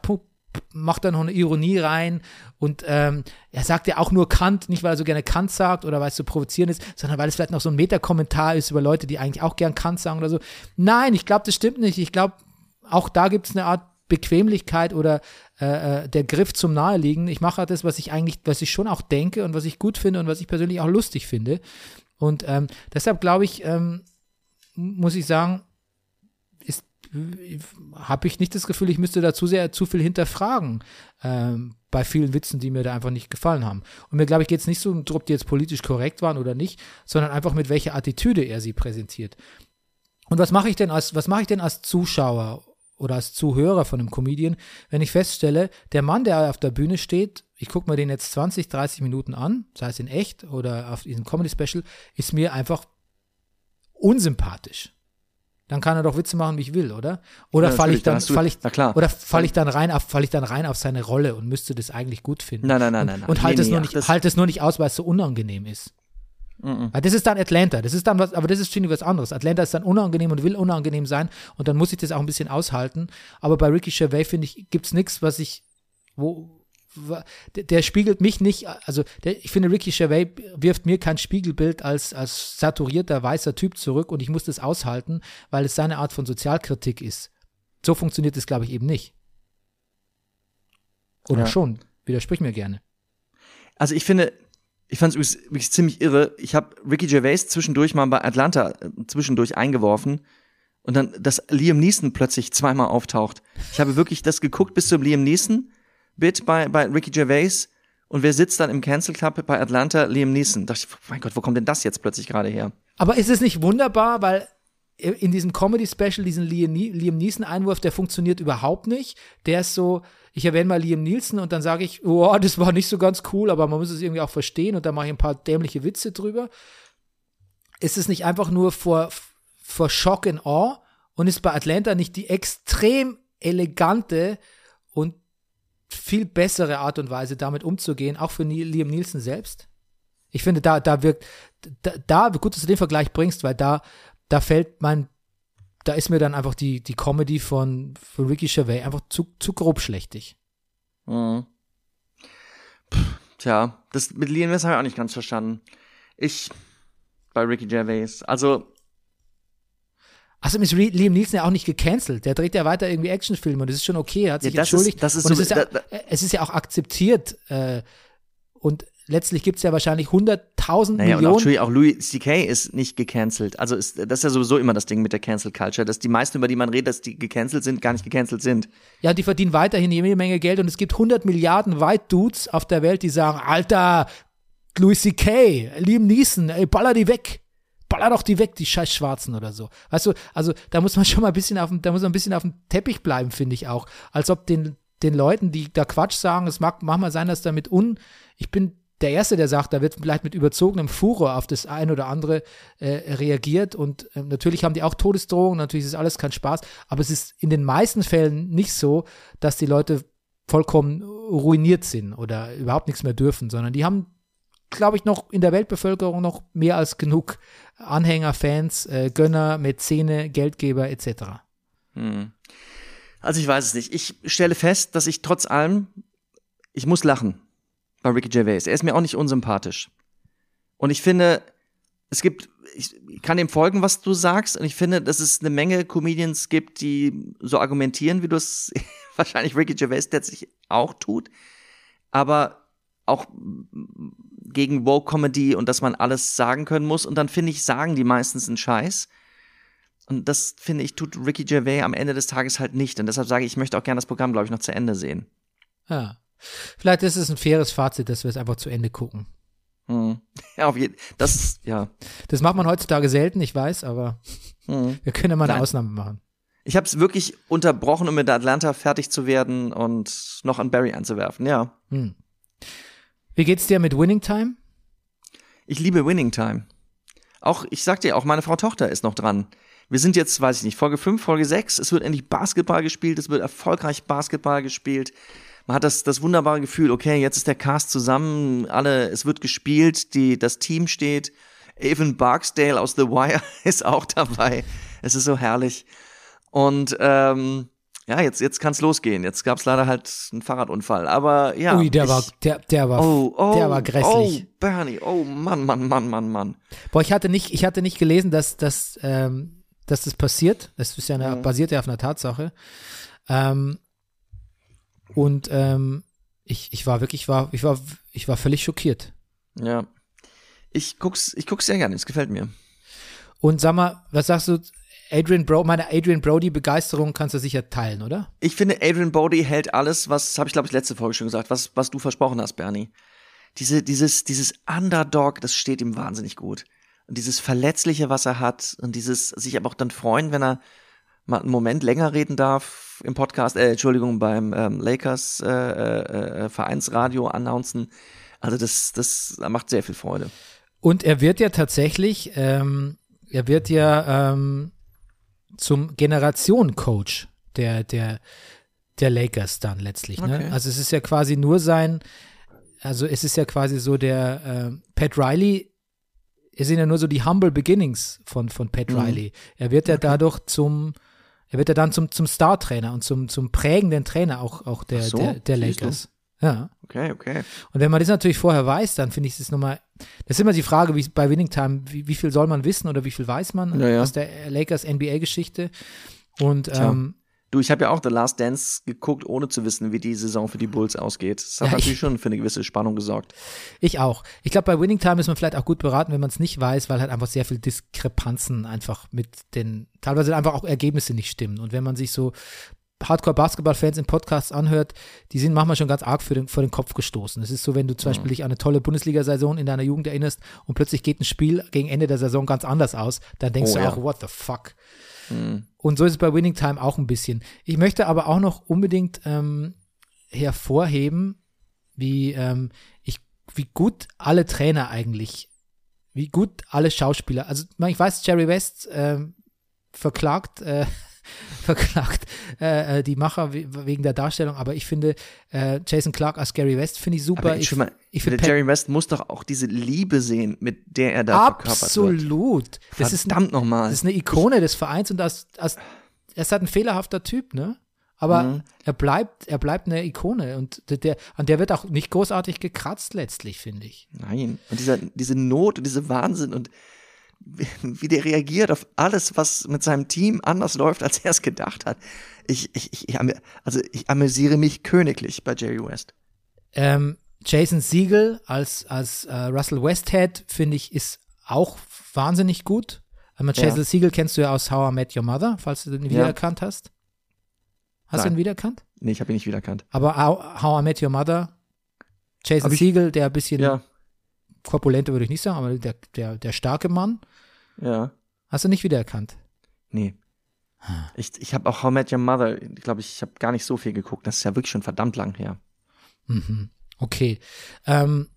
macht er noch eine Ironie rein und ähm, er sagt ja auch nur Kant, nicht weil er so gerne Kant sagt oder weil es so provozierend ist, sondern weil es vielleicht noch so ein Metakommentar ist über Leute, die eigentlich auch gern Kant sagen oder so. Nein, ich glaube, das stimmt nicht. Ich glaube, auch da gibt es eine Art Bequemlichkeit oder äh, äh, der Griff zum Naheliegen. Ich mache halt das, was ich eigentlich, was ich schon auch denke und was ich gut finde und was ich persönlich auch lustig finde. Und ähm, deshalb glaube ich, ähm, muss ich sagen, habe ich nicht das Gefühl, ich müsste da zu sehr zu viel hinterfragen ähm, bei vielen Witzen, die mir da einfach nicht gefallen haben. Und mir glaube ich geht es nicht so, um, ob die jetzt politisch korrekt waren oder nicht, sondern einfach mit welcher Attitüde er sie präsentiert. Und was mache ich denn als was mache ich denn als Zuschauer oder als Zuhörer von einem Comedian, wenn ich feststelle, der Mann, der auf der Bühne steht, ich gucke mir den jetzt 20, 30 Minuten an, sei es in echt oder auf diesem Comedy Special, ist mir einfach unsympathisch. Dann kann er doch Witze machen, wie ich will, oder? Oder Ja, falle ich dann, fall ich, na oder falle ich dann rein auf, falle ich dann rein auf seine Rolle und müsste das eigentlich gut finden. Nein, nein, nein, und, nein. Und halte Nee, es nee, nur nicht, halte es nur nicht aus, weil es so unangenehm ist. Weil das ist dann Atlanta. Das ist dann was, aber das ist, finde ich, was anderes. Atlanta ist dann unangenehm und will unangenehm sein und dann muss ich das auch ein bisschen aushalten. Aber bei Ricky Gervais, finde ich, gibt es nichts, was ich, wo, der, der spiegelt mich nicht, also der, ich finde, Ricky Gervais wirft mir kein Spiegelbild als, als saturierter weißer Typ zurück und ich muss das aushalten, weil es seine Art von Sozialkritik ist. So funktioniert es, glaube ich, eben nicht. Oder Ja. schon? Widersprich mir gerne. Also ich finde, ich fand es wirklich ziemlich irre. Ich habe Ricky Gervais zwischendurch mal bei Atlanta äh, zwischendurch eingeworfen und dann, dass Liam Neeson plötzlich zweimal auftaucht. Ich habe wirklich das geguckt bis zum Liam Neeson Bit bei, bei Ricky Gervais und wer sitzt dann im Cancel Club bei Atlanta? Liam Neeson. Da dachte ich, mein Gott, wo kommt denn das jetzt plötzlich gerade her? Aber ist es nicht wunderbar, weil in diesem Comedy-Special, diesen Liam Neeson-Einwurf, der funktioniert überhaupt nicht. Der ist so, ich erwähne mal Liam Nielsen und dann sage ich, oh, das war nicht so ganz cool, aber man muss es irgendwie auch verstehen und dann mache ich ein paar dämliche Witze drüber. Ist es nicht einfach nur vor, vor Shock and Awe und ist bei Atlanta nicht die extrem elegante viel bessere Art und Weise, damit umzugehen, auch für Liam Nielsen selbst? Ich finde, da, da wirkt, da, da, gut, dass du den Vergleich bringst, weil da, da fällt mein, da ist mir dann einfach die, die Comedy von, von Ricky Gervais einfach zu, zu grobschlächtig. Mhm. Puh, Tja, das mit Liam Neeson habe ich auch nicht ganz verstanden. Ich bei Ricky Gervais. Also Außerdem ist Liam Neeson ja auch nicht gecancelt. Der dreht ja weiter irgendwie Actionfilme und das ist schon okay. Er hat Ja, sich ist- entschuldigt. das ist und so- es, ist ja, da- es ist ja auch akzeptiert. Äh, und letztlich gibt es ja wahrscheinlich 100.000 Naja, und auch, Millionen. Entschuldigung, auch Louis C.K. ist nicht gecancelt. Also ist, das ist ja sowieso immer das Ding mit der Cancel Culture, dass die meisten, über die man redet, dass die gecancelt sind, gar nicht gecancelt sind. Ja, die verdienen weiterhin jede Menge Geld und es gibt 100 Milliarden White Dudes auf der Welt, die sagen, Alter, Louis C.K., Liam Neeson, ey, baller die weg. Baller doch die weg, die scheiß Schwarzen oder so. Weißt du, also da muss man schon mal ein bisschen auf dem, da muss man ein bisschen auf dem Teppich bleiben, finde ich auch. Als ob den, den Leuten, die da Quatsch sagen, es mag manchmal sein, dass damit un, ich bin der Erste, der sagt, da wird vielleicht mit überzogenem Furor auf das ein oder andere äh, reagiert und ähm, natürlich haben die auch Todesdrohungen, natürlich ist alles kein Spaß, aber es ist in den meisten Fällen nicht so, dass die Leute vollkommen ruiniert sind oder überhaupt nichts mehr dürfen, sondern die haben, glaube ich, noch in der Weltbevölkerung noch mehr als genug Anhänger, Fans, äh, Gönner, Mäzene, Geldgeber etc. Hm. Also ich weiß es nicht. Ich stelle fest, dass ich trotz allem, ich muss lachen bei Ricky Gervais. Er ist mir auch nicht unsympathisch. Und ich finde, es gibt, ich kann dem folgen, was du sagst, und ich finde, dass es eine Menge Comedians gibt, die so argumentieren, wie du es wahrscheinlich Ricky Gervais letztlich auch tut, aber auch gegen Woke Comedy und dass man alles sagen können muss. Und dann finde ich, sagen die meistens einen Scheiß. Und das finde ich, tut Ricky Gervais am Ende des Tages halt nicht. Und deshalb sage ich, ich möchte auch gerne das Programm, glaube ich, noch zu Ende sehen. Ja. Vielleicht ist es ein faires Fazit, dass wir es einfach zu Ende gucken. Hm. Ja, auf jeden Das, ja. Das macht man heutzutage selten, ich weiß, aber Hm. wir können ja mal eine Nein. Ausnahme machen. Ich habe es wirklich unterbrochen, um mit Atlanta fertig zu werden und noch an Barry anzuwerfen. Ja. Hm. Wie geht's dir mit Winning Time? Ich liebe Winning Time. Auch, ich sag dir, auch meine Frau Tochter ist noch dran. Wir sind jetzt, weiß ich nicht, Folge 5, Folge 6. Es wird endlich Basketball gespielt. Es wird erfolgreich Basketball gespielt. Man hat das, das wunderbare Gefühl, okay, jetzt ist der Cast zusammen, alle, es wird gespielt, die, das Team steht. Evan Barksdale aus The Wire ist auch dabei. Es ist so herrlich. Und ähm, ja, jetzt, jetzt kann's losgehen. Jetzt gab's leider halt einen Fahrradunfall. Aber ja. Ui, der ich, war, der, der war, oh, oh, der war grässlich. Oh, Bernie, oh Mann, Mann, Mann, Mann, Mann. Boah, ich hatte nicht, ich hatte nicht gelesen, dass, dass, ähm, dass das passiert. Das ist ja eine, Mhm. basiert ja auf einer Tatsache. Ähm, und ähm, ich, ich war wirklich, ich war, ich war, ich war völlig schockiert. Ja. Ich guck's, ich guck's sehr gerne, es gefällt mir. Und sag mal, was sagst du, Adrian Bro, meine Adrian Brody Begeisterung kannst du sicher teilen, oder? Ich finde, Adrian Bodie hält alles, was, habe ich glaube ich letzte Folge schon gesagt, was, was du versprochen hast, Bernie. Diese, dieses, dieses Underdog, das steht ihm wahnsinnig gut. Und dieses Verletzliche, was er hat, und dieses sich aber auch dann freuen, wenn er mal einen Moment länger reden darf im Podcast, äh, Entschuldigung, beim ähm, Lakers äh, äh, äh, Vereinsradio announcen. Also das, das macht sehr viel Freude. Und er wird ja tatsächlich, ähm, er wird ja ähm, zum Generation-Coach der, der, der Lakers dann letztlich. Ne? Okay. Also es ist ja quasi nur sein, also es ist ja quasi so der äh, Pat Riley, es sind ja nur so die humble beginnings von, von Pat Mhm. Riley. Er wird ja dadurch zum, er wird ja dann zum, zum Star-Trainer und zum, zum prägenden Trainer auch, auch der, so, der, der. Lakers. Ja. Okay, okay. Und wenn man das natürlich vorher weiß, dann finde ich es nochmal, das ist immer die Frage, wie bei Winning Time, wie, wie viel soll man wissen oder wie viel weiß man Ja, ja. aus der Lakers NBA-Geschichte. Und ähm, Du, ich habe ja auch The Last Dance geguckt, ohne zu wissen, wie die Saison für die Bulls ausgeht. Das hat Ja, ich- natürlich schon für eine gewisse Spannung gesorgt. ich auch. Ich glaube, bei Winning Time ist man vielleicht auch gut beraten, wenn man es nicht weiß, weil halt einfach sehr viel Diskrepanzen einfach mit den, teilweise einfach auch Ergebnisse nicht stimmen. Und wenn man sich so Hardcore-Basketball-Fans in Podcasts anhört, die sind manchmal schon ganz arg für den, vor den Kopf gestoßen. Es ist so, wenn du zum Beispiel dich an eine tolle Bundesliga-Saison in deiner Jugend erinnerst und plötzlich geht ein Spiel gegen Ende der Saison ganz anders aus, dann denkst Oh, du ja. auch, what the fuck? Hm. Und so ist es bei Winning Time auch ein bisschen. Ich möchte aber auch noch unbedingt ähm, hervorheben, wie, ähm, ich, wie gut alle Trainer eigentlich, wie gut alle Schauspieler, also ich weiß, Jerry West ähm, verklagt, äh, verklagt äh, äh, die Macher we wegen der Darstellung, aber ich finde äh, Jason Clark als Gary West finde ich super. Aber ich mal, ich finde Jerry West muss doch auch diese Liebe sehen, mit der er da verkörpert absolut. Das ist ein Verdammt nochmal. Das ist eine Ikone des Vereins und als, als, er ist halt ein fehlerhafter Typ, ne? Aber Mhm. er bleibt, er bleibt eine Ikone und der, an der wird auch nicht großartig gekratzt letztlich, finde ich. Nein. Und dieser, diese Not und diese Wahnsinn und wie, der reagiert auf alles, was mit seinem Team anders läuft, als er es gedacht hat. Ich, ich, ich, also ich amüsiere mich königlich bei Jerry West. Ähm, Jason Siegel als, als äh, Russell Westhead, finde ich, ist auch wahnsinnig gut. Ähm, Ja. Jason Siegel kennst du ja aus How I Met Your Mother, falls du den wiedererkannt hast. Hast du Nein. ihn wiedererkannt? Nee, ich habe ihn nicht wiedererkannt. Aber How, How I Met Your Mother, Jason Siegel, der ein bisschen Ja, korpulenter würde ich nicht sagen, aber der, der, der starke Mann. Ja. Hast du nicht wiedererkannt? Nee. Ich, ich habe auch How I Met Your Mother, glaube ich, ich habe gar nicht so viel geguckt. Das ist ja wirklich schon verdammt lang her. Mhm. Okay. Ähm,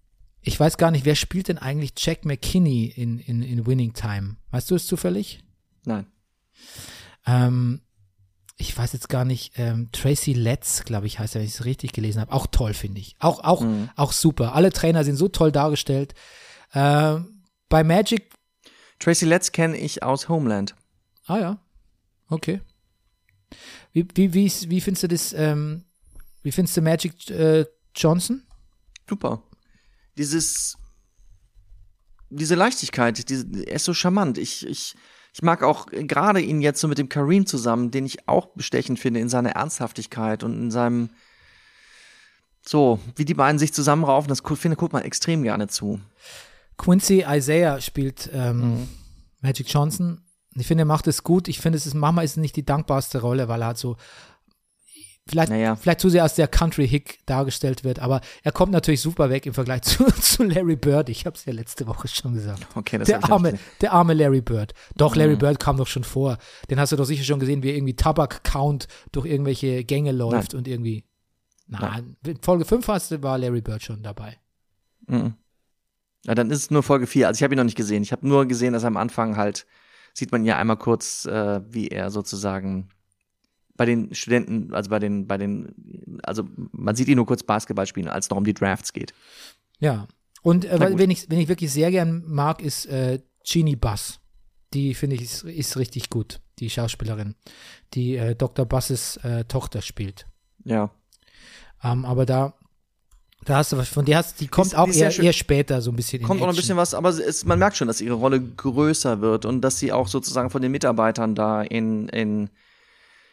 ich weiß gar nicht, wer spielt denn eigentlich Jack McKinney in, in, in Winning Time? Weißt du es zufällig? Nein. Ähm, ich weiß jetzt gar nicht, ähm, Tracy Letts, glaube ich, heißt er, wenn ich es richtig gelesen habe. Auch toll, finde ich. Auch, auch, Mhm. auch super. Alle Trainer sind so toll dargestellt. Ähm, bei Magic, Tracy Letts kenne ich aus Homeland. ah ja, okay. Wie, wie, wie, wie findest du das, ähm, wie findest du Magic äh, Johnson? Super. Dieses, diese Leichtigkeit, diese, er ist so charmant. Ich, ich, ich mag auch gerade ihn jetzt so mit dem Kareem zusammen, den ich auch bestechend finde in seiner Ernsthaftigkeit und in seinem, so, wie die beiden sich zusammenraufen, das finde, guckt man extrem gerne zu. Quincy Isaiah spielt ähm, Mhm. Magic Johnson. Ich finde, er macht es gut. Ich finde, es ist, manchmal ist nicht die dankbarste Rolle, weil er halt so vielleicht, Naja. vielleicht zu sehr als der Country-Hick dargestellt wird, aber er kommt natürlich super weg im Vergleich zu, zu Larry Bird. Ich habe es ja letzte Woche schon gesagt. Okay, das Der arme, der arme Larry Bird. Doch, Larry Mhm. Bird kam doch schon vor. Den hast du doch sicher schon gesehen, wie er irgendwie Tabak-Count durch irgendwelche Gänge läuft und irgendwie. Nein, in Folge 5 hast du, war Larry Bird schon dabei. Mhm. Ja, dann ist es nur Folge 4. Also ich habe ihn noch nicht gesehen. Ich habe nur gesehen, dass er am Anfang halt, sieht man ja einmal kurz, äh, wie er sozusagen bei den Studenten, also bei den, bei den, also man sieht ihn nur kurz Basketball spielen, als es noch um die Drafts geht. Ja. Und äh, wen, ich, wen ich wirklich sehr gern mag, ist äh, Jeannie Bass. Die finde ich ist, ist richtig gut, die Schauspielerin, die äh, Dr. Basses äh, Tochter spielt. Ja. Ähm, aber da, da hast du was von der hast, die kommt ist- auch ist eher, eher später so ein bisschen in Kommt auch noch ein bisschen was, aber es, man merkt schon, dass ihre Rolle größer wird und dass sie auch sozusagen von den Mitarbeitern da in, in,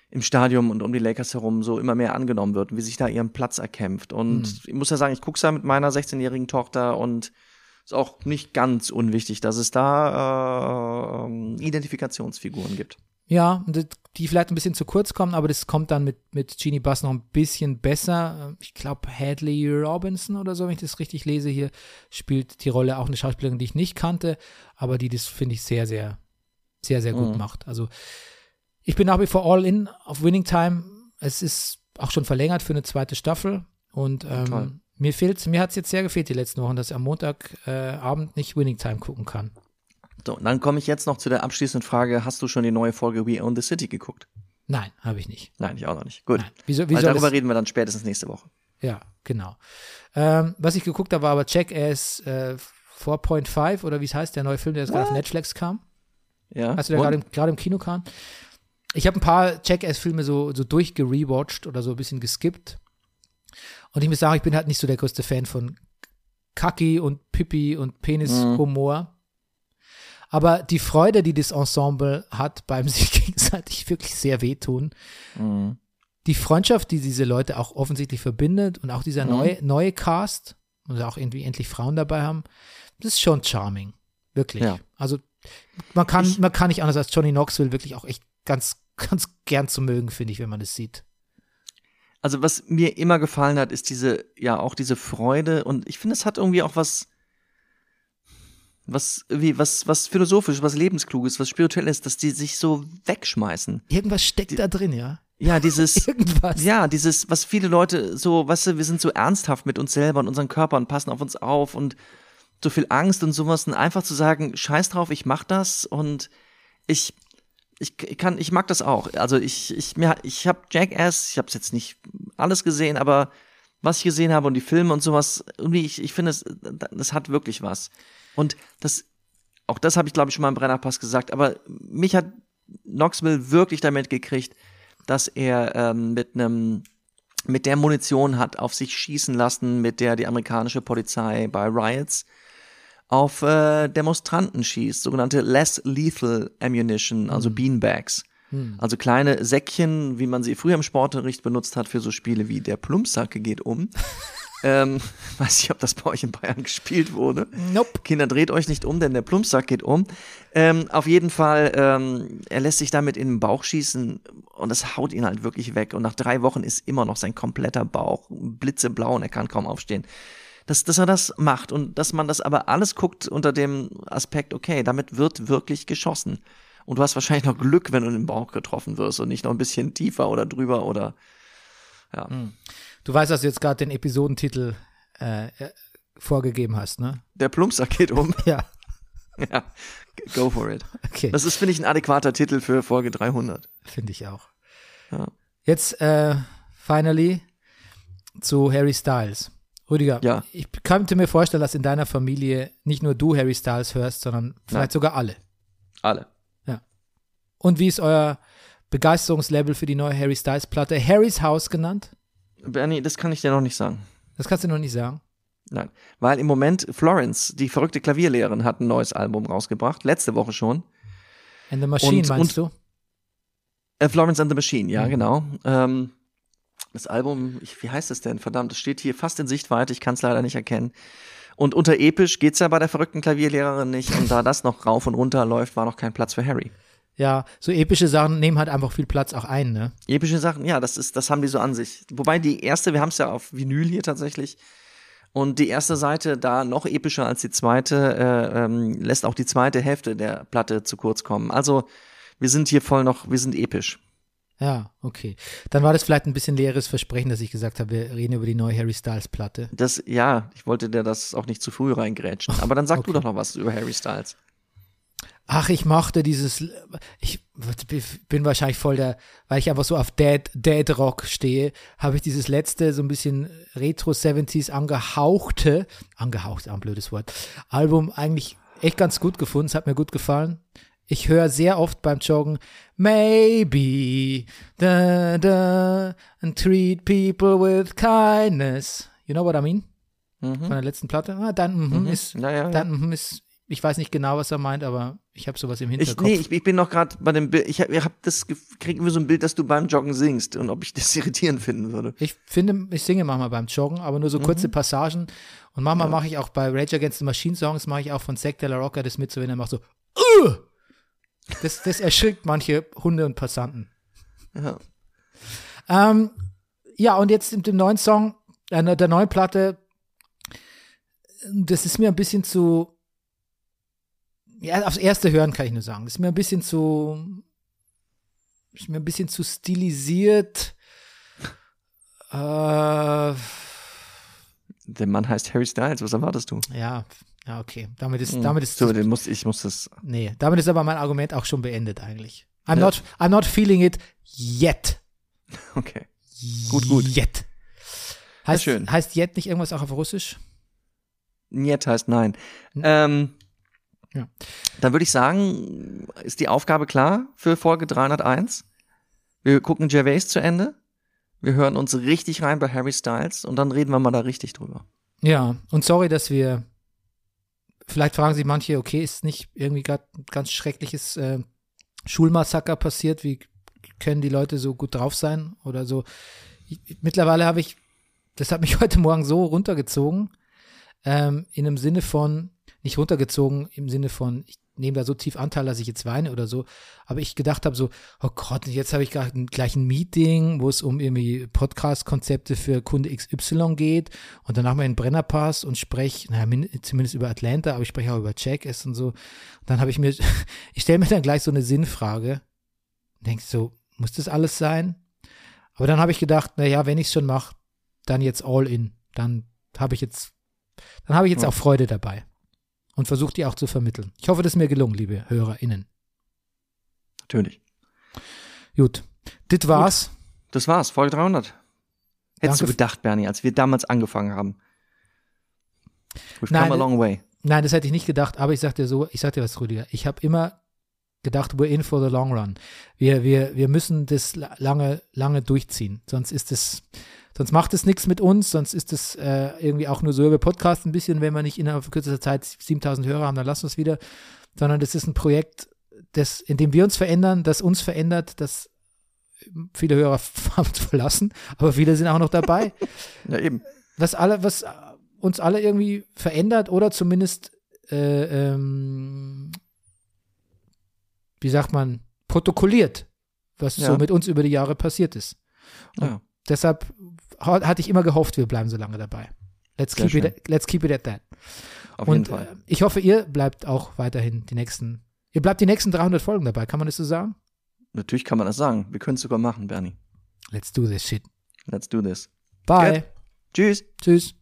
im Stadion und um die Lakers herum so immer mehr angenommen wird und wie sich da ihren Platz erkämpft. Und Hm. ich muss ja sagen, ich gucke ja mit meiner 16-jährigen Tochter und ist auch nicht ganz unwichtig, dass es da äh, Identifikationsfiguren gibt. Ja, die vielleicht ein bisschen zu kurz kommen, aber das kommt dann mit, mit Jeannie Bass noch ein bisschen besser. Ich glaube, Hadley Robinson oder so, wenn ich das richtig lese hier, spielt die Rolle auch eine Schauspielerin, die ich nicht kannte, aber die das, finde ich, sehr, sehr, sehr, sehr gut Mhm. macht. Also ich bin nach wie vor all in auf Winning Time. Es ist auch schon verlängert für eine zweite Staffel und ähm, mir fehlt, mir hat es jetzt sehr gefehlt die letzten Wochen, dass ich am Montagabend äh, nicht Winning Time gucken kann. So, und dann komme ich jetzt noch zu der abschließenden Frage, hast du schon die neue Folge We Own the City geguckt? Nein, habe ich nicht. Nein, ich auch noch nicht. Gut. Nein. Wieso, wie Weil soll darüber reden wir dann spätestens nächste Woche. Ja, genau. Ähm, was ich geguckt habe, war aber Jackass äh, 4.5 oder wie es heißt, der neue Film, der jetzt gerade auf Netflix kam. Ja. Als der Und? gerade im, im Kino kam. Ich habe ein paar Jackass-Filme so, so durchgerewatcht oder so ein bisschen geskippt. Und ich muss sagen, ich bin halt nicht so der größte Fan von Kaki und Pipi und Penis-Humor. Aber die Freude, die das Ensemble hat beim sich gegenseitig wirklich sehr wehtun, Mhm. die Freundschaft, die diese Leute auch offensichtlich verbindet und auch dieser Mhm. neue, neue Cast und auch irgendwie endlich Frauen dabei haben, das ist schon charming. Wirklich. Ja. Also man kann, Ich- man kann nicht anders als Johnny Knoxville wirklich auch echt ganz, ganz gern zu mögen, finde ich, wenn man das sieht. Also was mir immer gefallen hat, ist diese, ja, auch diese Freude und ich finde, es hat irgendwie auch was, was, wie, was, was philosophisch, was lebenskluges, was spirituelles, dass die sich so wegschmeißen. Irgendwas steckt da drin, ja. Ja, dieses, Irgendwas. ja, dieses, was viele Leute so, weißt du, wir sind so ernsthaft mit uns selber und unseren Körpern, passen auf uns auf und so viel Angst und sowas und einfach zu sagen, scheiß drauf, ich mach das und ich, ich kann, ich mag das auch. Also ich, ich, mir, ich habe Jackass, ich habe jetzt nicht alles gesehen, aber was ich gesehen habe und die Filme und sowas, irgendwie, ich, ich finde, es, das hat wirklich was. Und das, auch das habe ich, glaube ich, schon mal im Brennerpass gesagt, aber mich hat Knoxville wirklich damit gekriegt, dass er ähm, mit einem mit der Munition hat auf sich schießen lassen, mit der die amerikanische Polizei bei Riots auf äh, Demonstranten schießt, sogenannte less lethal ammunition, also Beanbags. Also kleine Säckchen, wie man sie früher im Sportunterricht benutzt hat für so Spiele wie der Plumpsacke geht um. ähm, weiß nicht, ob das bei euch in Bayern gespielt wurde. Nope. Kinder, dreht euch nicht um, denn der Plumpsack geht um. Ähm, auf jeden Fall, ähm, er lässt sich damit in den Bauch schießen und das haut ihn halt wirklich weg. Und nach drei Wochen ist immer noch sein kompletter Bauch blitzeblau und er kann kaum aufstehen. Dass, dass er das macht und dass man das aber alles guckt unter dem Aspekt, okay, damit wird wirklich geschossen. Und du hast wahrscheinlich noch Glück, wenn du in den Bauch getroffen wirst und nicht noch ein bisschen tiefer oder drüber oder ja. Du weißt, dass du jetzt gerade den Episodentitel äh, äh, vorgegeben hast, ne? Der Plumpsack geht um. Ja, ja, go for it. okay. Das ist, finde ich, ein adäquater Titel für Folge 300. Finde ich auch. Ja. Jetzt, äh, finally zu Harry Styles. Rüdiger, Ja. ich könnte mir vorstellen, dass in deiner Familie nicht nur du Harry Styles hörst, sondern vielleicht Nein. sogar alle. Alle. Und wie ist euer Begeisterungslevel für die neue Harry Styles Platte? Harry's House genannt? Bernie, das kann ich dir noch nicht sagen. Das kannst du noch nicht sagen. Nein. Weil im Moment Florence, die verrückte Klavierlehrerin, hat ein neues Album rausgebracht. Letzte Woche schon. And the Machine, Und- meinst du? Äh, Florence and the Machine, ja, Mhm. genau. Ähm, das Album, ich, wie heißt es denn? Verdammt, es steht hier fast in Sichtweite, ich kann es leider nicht erkennen. Und unter episch geht's ja bei der verrückten Klavierlehrerin nicht. Und da das noch rauf und runter läuft, war noch kein Platz für Harry. Ja, so epische Sachen nehmen halt einfach viel Platz auch ein, ne? Epische Sachen, ja, das ist, das haben die so an sich. Wobei die erste, wir haben es ja auf Vinyl hier tatsächlich. Und die erste Seite da noch epischer als die zweite, äh, ähm, lässt auch die zweite Hälfte der Platte zu kurz kommen. Also wir sind hier voll noch, wir sind episch. Ja, okay. Dann war das vielleicht ein bisschen leeres Versprechen, dass ich gesagt habe, wir reden über die neue Harry Styles Platte. Das, ja, ich wollte dir das auch nicht zu früh reingrätschen. Aber dann sag du Okay. doch noch was über Harry Styles. Ach, ich mochte dieses, ich bin wahrscheinlich voll der, weil ich einfach so auf Dead, Dead Rock stehe, habe ich dieses letzte, so ein bisschen Retro 70s angehauchte, angehaucht, ein blödes Wort, Album eigentlich echt ganz gut gefunden, es hat mir gut gefallen. Ich höre sehr oft beim Joggen, maybe, da, da, and treat people with kindness. You know what I mean? Von der letzten Platte. Ah, dann mhm, ist, Ja, ja, ja. dann mhm, ist, ich weiß nicht genau, was er meint, aber ich habe sowas im Ich, Hinterkopf. nee, ich, ich bin noch gerade bei dem Bild, ich habe ich hab das, kriege irgendwie so ein Bild, dass du beim Joggen singst und ob ich das irritierend finden würde. Ich finde, ich singe manchmal beim Joggen, aber nur so kurze Passagen. Und manchmal mache ich auch bei Rage Against the Machine Songs, mache ich auch von Zack de la Rocca das mit, so wenn er macht so, "Ugh!" das, das erschrickt manche Hunde und Passanten. Ja. Ähm, ja, und jetzt mit dem neuen Song, äh, der neuen Platte, das ist mir ein bisschen zu, ja, aufs erste Hören kann ich nur sagen, das ist mir ein bisschen zu, ist mir ein bisschen zu stilisiert. Äh, Der Mann heißt Harry Styles, was erwartest du? ja, Ja, okay. Damit ist, Hm. damit ist, so, den muss, ich muss das. nee, damit ist aber mein Argument auch schon beendet eigentlich. I'm Ja. not, I'm not feeling it yet. Okay. Gut, gut. Yet. Heißt, schön. heißt yet nicht irgendwas auch auf Russisch? Niet heißt nein. Hm. Ähm, Ja. Dann würde ich sagen, ist die Aufgabe klar für Folge 301. Wir gucken Gervais zu Ende. Wir hören uns richtig rein bei Harry Styles und dann reden wir mal da richtig drüber. Ja, und sorry, dass wir, vielleicht fragen sich manche, okay, ist nicht irgendwie gerade ein ganz schreckliches äh, Schulmassaker passiert? Wie können die Leute so gut drauf sein oder so? Ich, mittlerweile habe ich, das hat mich heute Morgen so runtergezogen, ähm, in einem Sinne von, nicht runtergezogen im Sinne von, ich nehme da so tief Anteil, dass ich jetzt weine oder so, aber ich gedacht habe so, oh Gott, jetzt habe ich gleich ein Meeting, wo es um irgendwie Podcast-Konzepte für Kunde XY geht und danach mal in Brennerpass und spreche, naja, min- zumindest über Atlanta, aber ich spreche auch über Jackass und so. Und dann habe ich mir, ich stelle mir dann gleich so eine Sinnfrage, denke so, muss das alles sein? Aber dann habe ich gedacht, naja, wenn ich es schon mache, dann jetzt all in. Dann habe ich jetzt, dann habe ich jetzt Ja. auch Freude dabei und versuche die auch zu vermitteln. Ich hoffe, das ist mir gelungen, liebe HörerInnen. Natürlich. Gut, das war's. Das war's, Folge 300. Hättest Danke. du gedacht, Bernie, als wir damals angefangen haben. We've Nein, come a long way. Nein, das hätte ich nicht gedacht, aber ich sag dir so, ich sag dir was, Rüdiger. Ich habe immer gedacht, we're in for the long run. Wir, wir, wir müssen das la- lange, lange durchziehen. Sonst ist es, sonst macht es nichts mit uns, sonst ist es äh, irgendwie auch nur so über Podcast ein bisschen, wenn wir nicht innerhalb von kürzester Zeit 7000 Hörer haben, dann lassen wir es wieder. Sondern das ist ein Projekt, das, in dem wir uns verändern, das uns verändert, das viele Hörer haben uns verlassen, aber viele sind auch noch dabei Ja, eben. was alle, was uns alle irgendwie verändert oder zumindest, äh, ähm, wie sagt man, protokolliert, was Ja. so mit uns über die Jahre passiert ist. Ja. Deshalb ha- hatte ich immer gehofft, wir bleiben so lange dabei. Let's keep, it, let's keep it at that. Auf jeden Und Fall. äh, ich hoffe, ihr bleibt auch weiterhin die nächsten, ihr bleibt die nächsten 300 Folgen dabei, kann man das so sagen? Natürlich kann man das sagen. Wir können es sogar machen, Bernie. Let's do this shit. Let's do this. Bye. Gut. Tschüss. Tschüss.